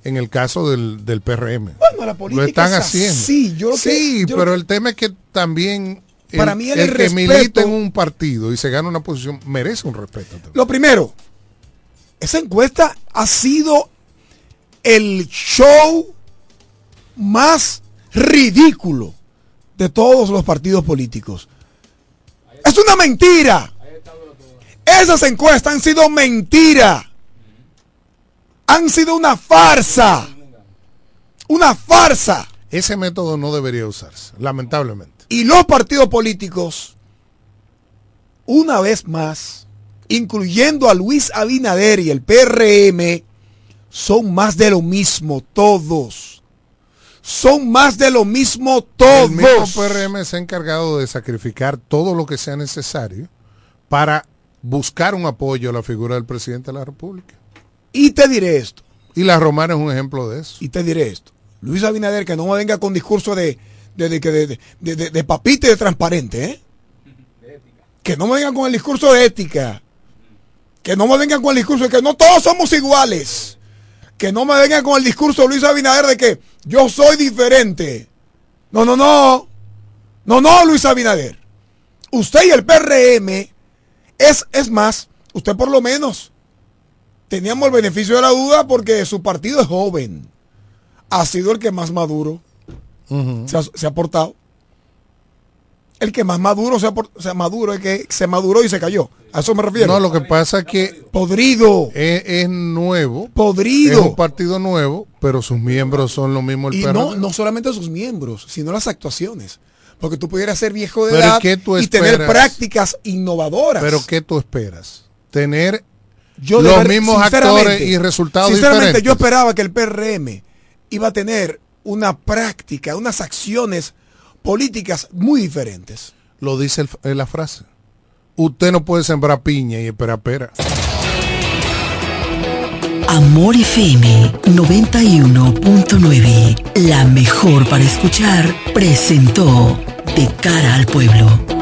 en el caso del, del PRM. Bueno, la política lo están es haciendo. así. Yo lo que- sí, yo lo pero que- el tema es que también el, Para mí el el que respeto- milita en un partido y se gana una posición merece un respeto. también. Lo primero, esa encuesta ha sido el show más ridículo de todos los partidos políticos. Es una mentira. Esas encuestas han sido mentira. Han sido una farsa. Una farsa. Ese método no debería usarse, lamentablemente. Y los partidos políticos, una vez más, incluyendo a Luis Abinader y el PRM, son más de lo mismo todos. Son más de lo mismo todos. El mismo PRM se ha encargado de sacrificar todo lo que sea necesario para buscar un apoyo a la figura del presidente de la República. Y te diré esto. Y la romana es un ejemplo de eso. Y te diré esto. Luis Abinader, que no me venga con discurso de, de, de, de, de, papita y de transparente, ¿eh? Que no me vengan con el discurso de ética. Que no me vengan con el discurso de que no todos somos iguales. Que no me vengan con el discurso de Luis Abinader de que yo soy diferente. No, no, no. No, no, Luis Abinader. Usted y el PRM es, es más, usted por lo menos teníamos el beneficio de la duda porque su partido es joven. Ha sido el que más maduro se, ha, se ha portado. El que más maduro se ha, se maduro, el que se maduró y se cayó. A eso me refiero. No, lo que pasa es que Podrido. es, es nuevo, es Podrido. un partido nuevo, pero sus miembros son lo mismo el Y no, no solamente sus miembros, sino las actuaciones. Porque tú pudieras ser viejo de Pero ¿y edad y tener prácticas innovadoras. Pero ¿qué tú esperas? Tener Yo los ver- mismos sinceramente, actores y resultados Sinceramente, diferentes. yo esperaba que el PRM iba a tener una práctica, unas acciones políticas muy diferentes. Lo dice el- eh, la frase. Usted no puede sembrar piña y esperar pera. Amor FM 91.9, la mejor para escuchar, presentó De cara al pueblo.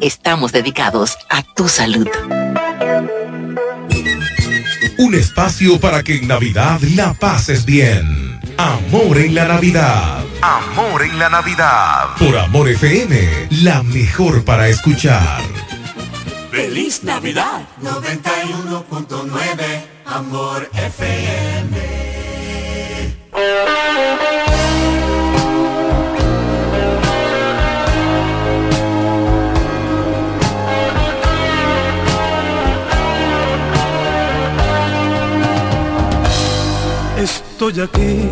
estamos dedicados a tu salud. Un espacio para que en Navidad la pases bien. Amor en la Navidad. Amor en la Navidad. Por Amor FM, la mejor para escuchar. Feliz Navidad 91.9 Amor FM. Estoy aquí,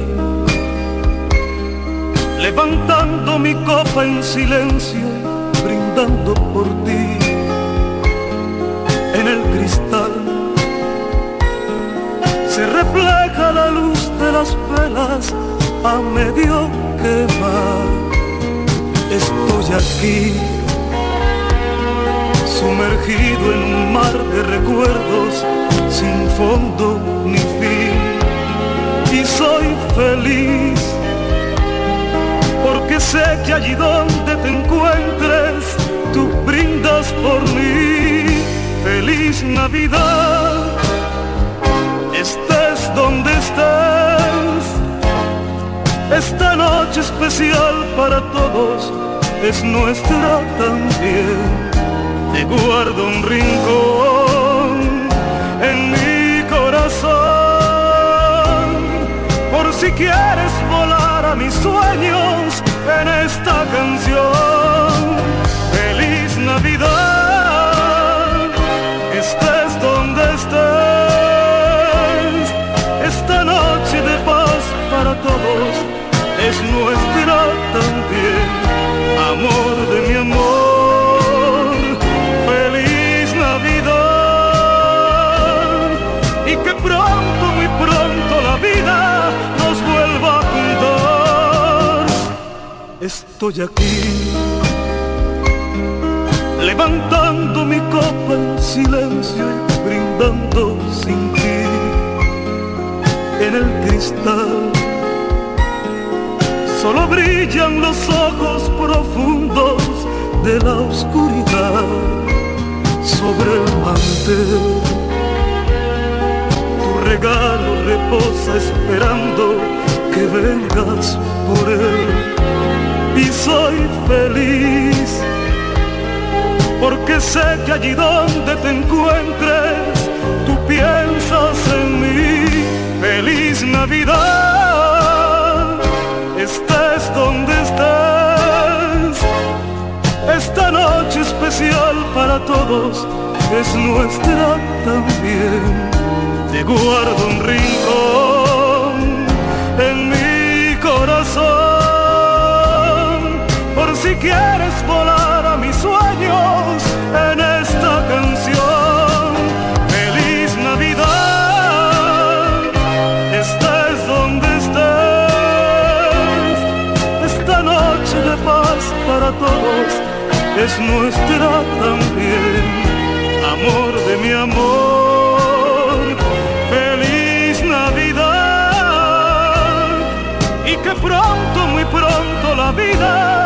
levantando mi copa en silencio, brindando por ti en el cristal. Se refleja la luz de las velas a medio quemar. Estoy aquí, sumergido en un mar de recuerdos sin fondo ni fin y soy feliz. Porque sé que allí donde te encuentres, tú brindas por mí. Feliz Navidad, estés donde estés. Esta noche especial para todos es nuestra también. Te guardo un rincón en mi corazón si quieres volar a mis sueños en esta canción. Estoy aquí, levantando mi copa en silencio y brindando sin ti en el cristal. Solo brillan los ojos profundos de la oscuridad sobre el mantel. Tu regalo reposa esperando que vengas por él y soy feliz. Porque sé que allí donde te encuentres, tú piensas en mí. Feliz Navidad, estés donde estés. Esta noche especial para todos es nuestra también. Te guardo un rincón en mi corazón si quieres volar a mis sueños en esta canción. Feliz Navidad, estés donde estés. Esta noche de paz para todos es nuestra también. Amor de mi amor, feliz Navidad. Y que pronto, muy pronto la vida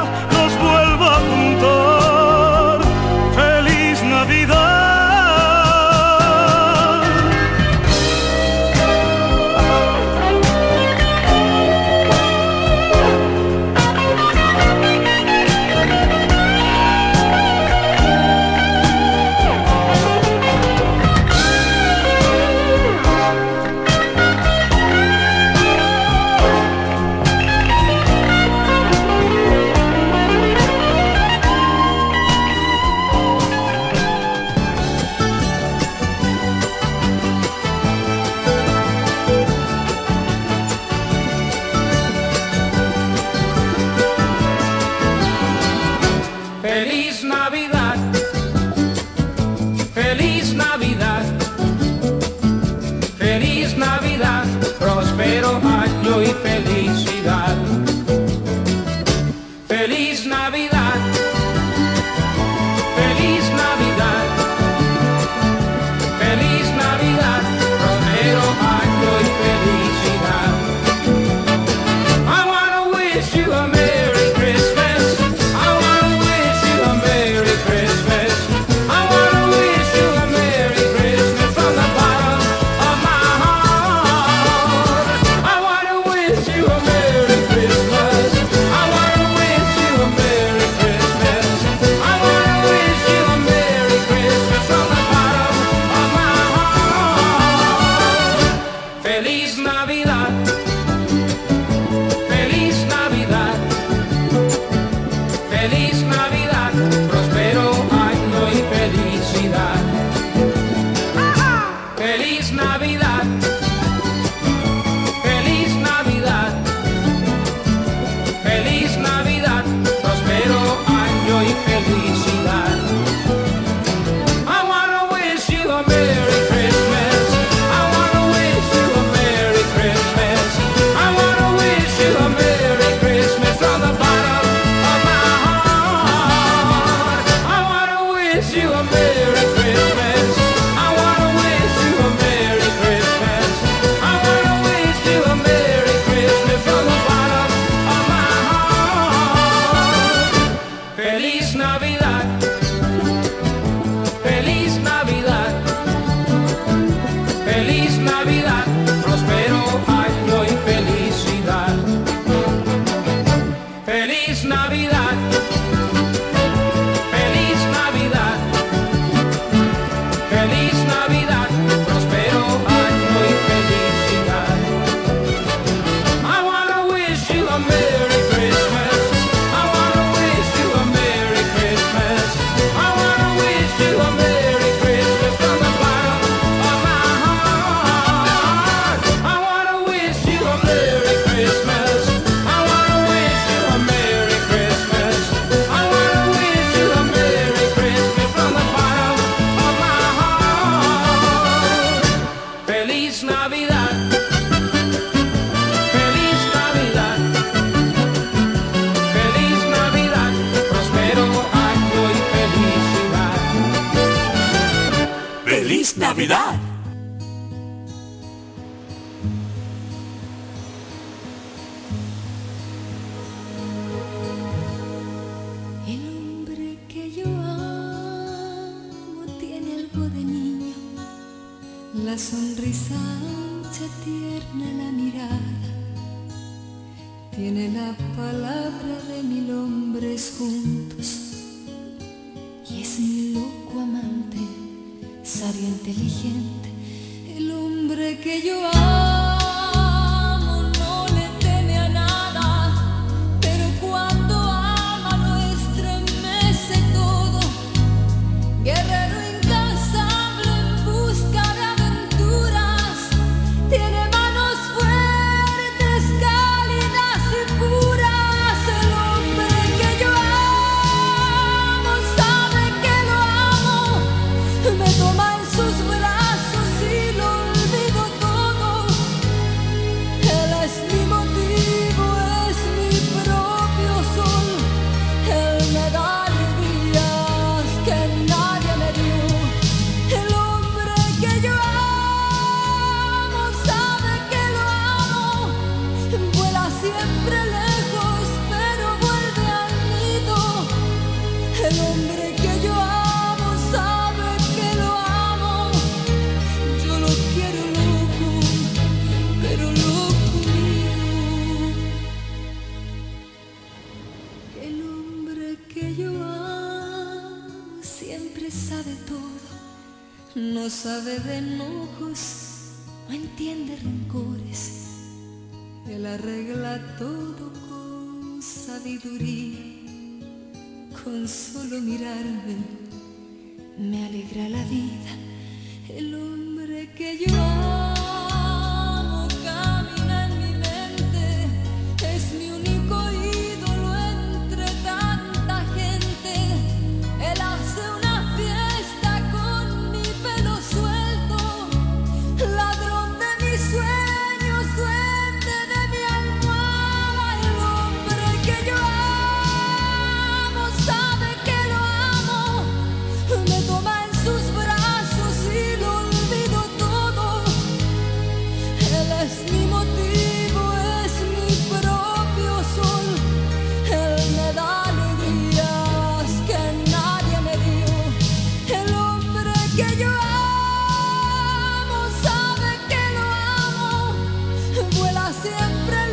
siempre.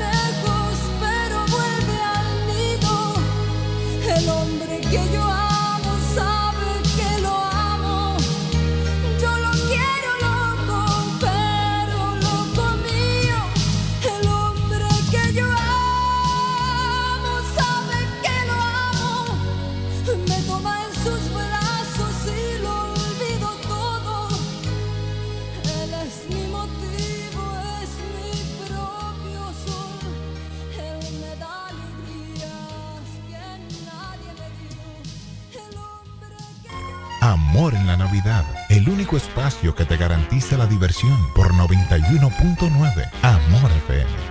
El único espacio que te garantiza la diversión por 91.9 Amor FM.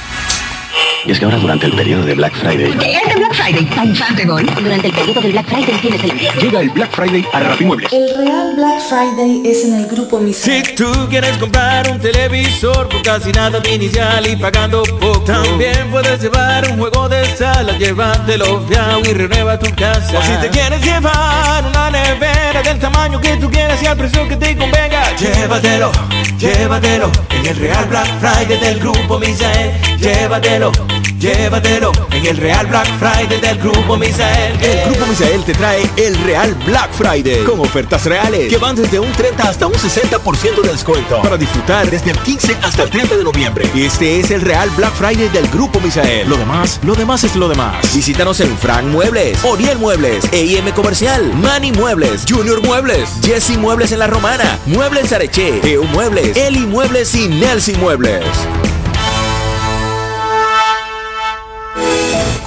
Y es que ahora durante el periodo de Black Friday... ¿Qué es el Black Friday? Tan. Durante el periodo del Black Friday tienes el... Llega el Black Friday a Rapimuebles. El real Black Friday es en el grupo Misael. Si tú quieres comprar un televisor por casi nada de inicial y pagando poco, también puedes llevar un juego de sala, llévatelo fiao y renueva tu casa. O si te quieres llevar una nevera del tamaño que tú quieras y al precio que te convenga, llévatelo, llévatelo en el real Black Friday del grupo Misael. Llévatelo Llévatelo en el Real Black Friday del Grupo Misael. El Grupo Misael te trae el Real Black Friday con ofertas reales que van desde un 30 hasta un 60% de descuento para disfrutar desde el 15 hasta el 30 de noviembre. Este es el Real Black Friday del Grupo Misael. Lo demás, lo demás es lo demás. Visítanos en Frank Muebles, Oriel Muebles, EIM Comercial, Manny Muebles, Junior Muebles, Jesse Muebles en La Romana, Muebles Areche, EU Muebles, Eli Muebles y Nelson Muebles.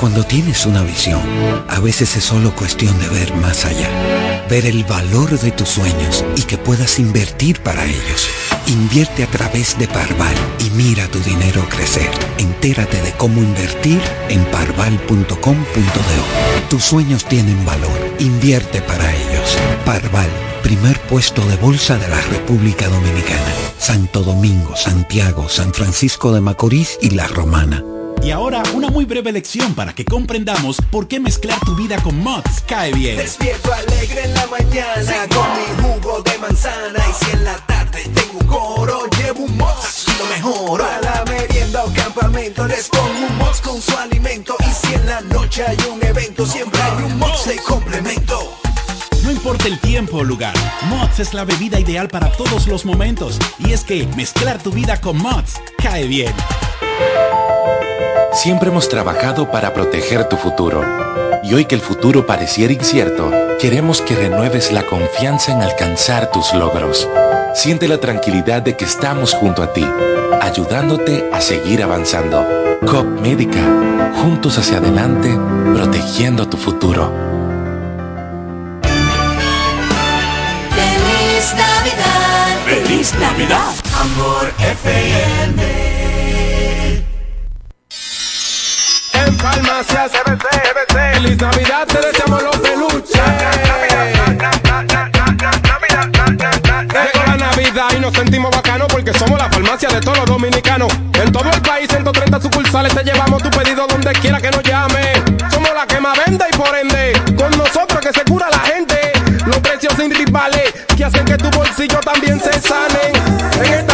Cuando tienes una visión, a veces es solo cuestión de ver más allá, ver el valor de tus sueños y que puedas invertir para ellos. Invierte a través de Parval y mira tu dinero crecer. Entérate de cómo invertir en parval.com.do. Tus sueños tienen valor. Invierte para ellos. Parval, primer puesto de bolsa de la República Dominicana. Santo Domingo, Santiago, San Francisco de Macorís y La Romana. Y ahora una muy breve lección para que comprendamos por qué mezclar tu vida con Mods cae bien. Despierto alegre en la mañana con mi jugo de manzana y si en la tarde tengo un coro llevo un Mods lo mejoro. A la merienda o campamento les pongo un Mods con su alimento y si en la noche hay un el tiempo o lugar, Mods es la bebida ideal para todos los momentos. Y es que mezclar tu vida con Mods cae bien. Siempre hemos trabajado para proteger tu futuro. Y hoy que el futuro pareciera incierto, queremos que renueves la confianza en alcanzar tus logros. Siente la tranquilidad de que estamos junto a ti, ayudándote a seguir avanzando. COP Médica, juntos hacia adelante, protegiendo tu futuro. Feliz Navidad. Amor FM. En farmacias Feliz Navidad, te deseamos los peluches. Llegó la Navidad y nos sentimos bacanos porque somos la farmacia de todos los dominicanos. En todo el país, 130 sucursales, te llevamos tu pedido donde quiera que nos llame. Somos la que más vende y por ende, con nosotros que se cura la gente. Hacen que tu bolsillo también se sane.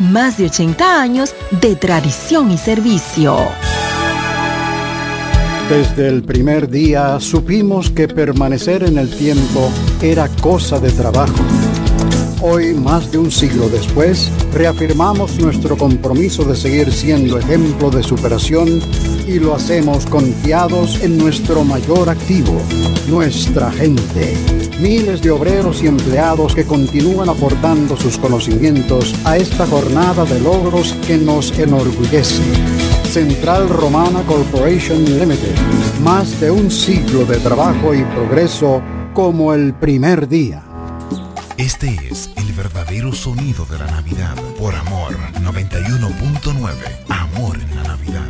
más de 80 años de tradición y servicio. Desde el primer día supimos que permanecer en el tiempo era cosa de trabajo. Hoy, más de un siglo después, reafirmamos nuestro compromiso de seguir siendo ejemplo de superación y lo hacemos confiados en nuestro mayor activo, nuestra gente. Miles de obreros y empleados que continúan aportando sus conocimientos a esta jornada de logros que nos enorgullece. Central Romana Corporation Limited. Más de un siglo de trabajo y progreso como el primer día. Este es el verdadero sonido de la Navidad. Por Amor 91.9. Amor en la Navidad.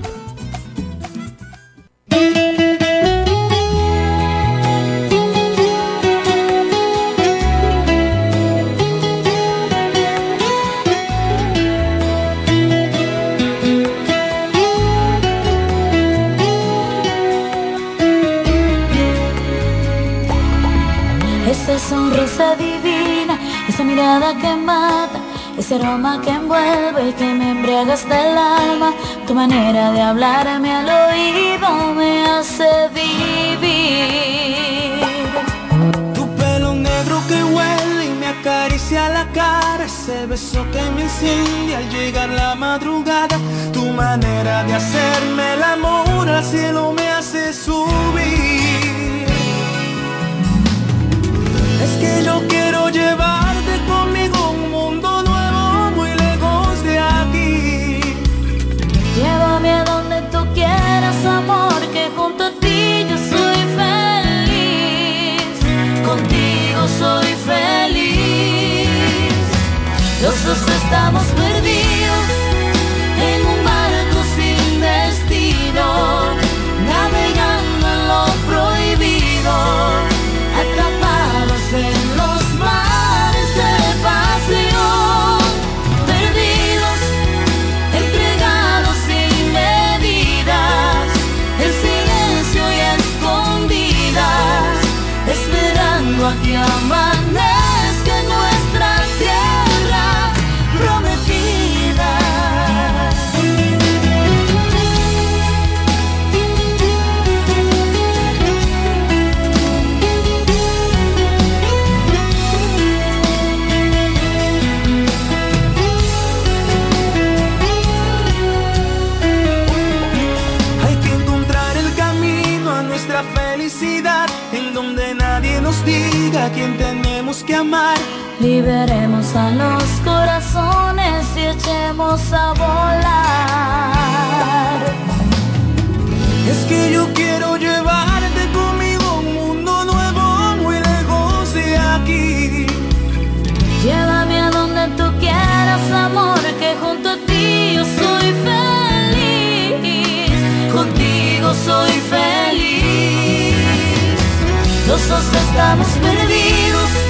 Mirada que mata, ese aroma que envuelve y que me embriaga hasta el alma. Tu manera de hablarme al oído me hace vivir. Tu pelo negro que huele y me acaricia la cara, ese beso que me enciende al llegar la madrugada. Tu manera de hacerme el amor al cielo me hace subir. Que yo quiero llevarte conmigo un mundo nuevo muy lejos de aquí. Llévame a donde tú quieras, amor, que junto a ti yo soy feliz. Contigo soy feliz. Los dos estamos perdidos en un barco sin destino, amar. Liberemos a los corazones y echemos a volar. Es que yo quiero llevarte conmigo a un mundo nuevo muy lejos de aquí. Llévame a donde tú quieras, amor, que junto a ti yo soy feliz. Contigo soy feliz. Los dos estamos perdidos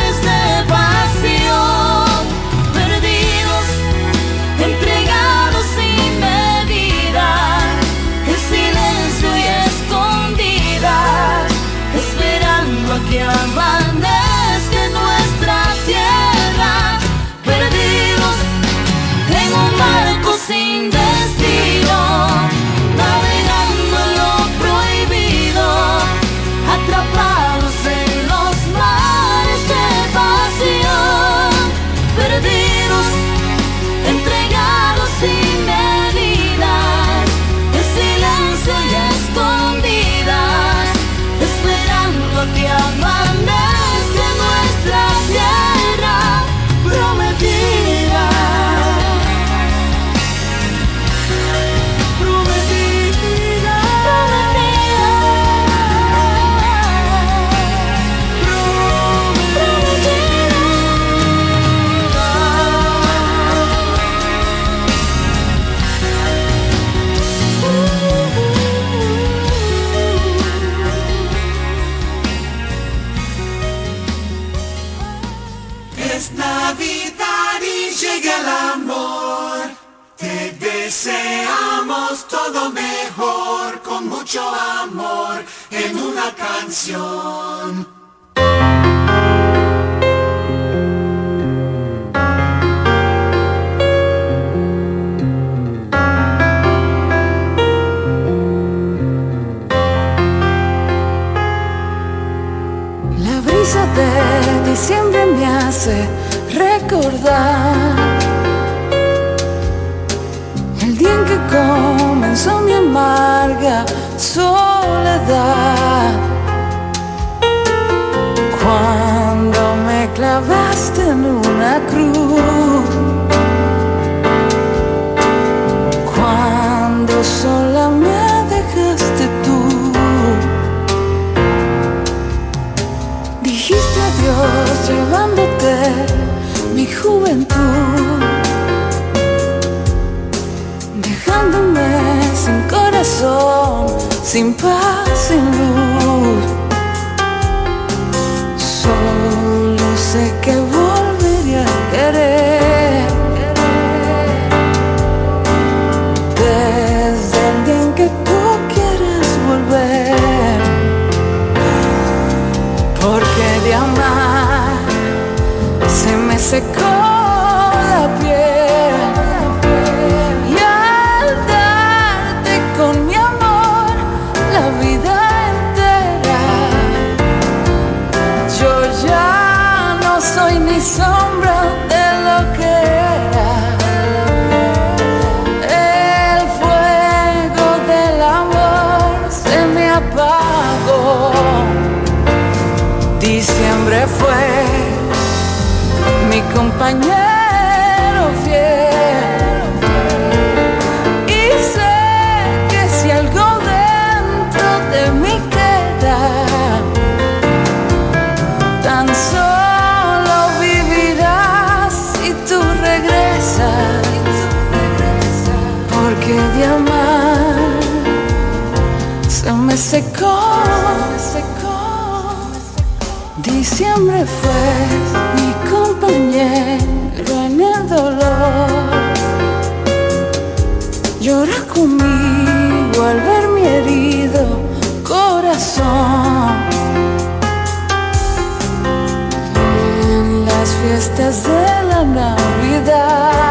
una canción. La brisa de diciembre me hace recordar el día en que comenzó mi amarga soledad. Corazón, sin paz, sin luz. Se me secó. Diciembre fue mi compañero en el dolor. Llora conmigo al ver mi herido corazón. En las fiestas de la Navidad.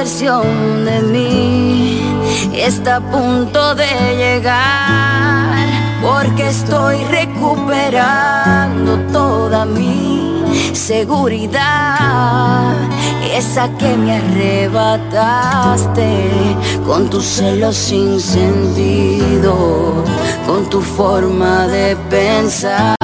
versión de mí está a punto de llegar porque estoy recuperando toda mi seguridad. Esa que me arrebataste con tus celos sin sentido, con tu forma de pensar.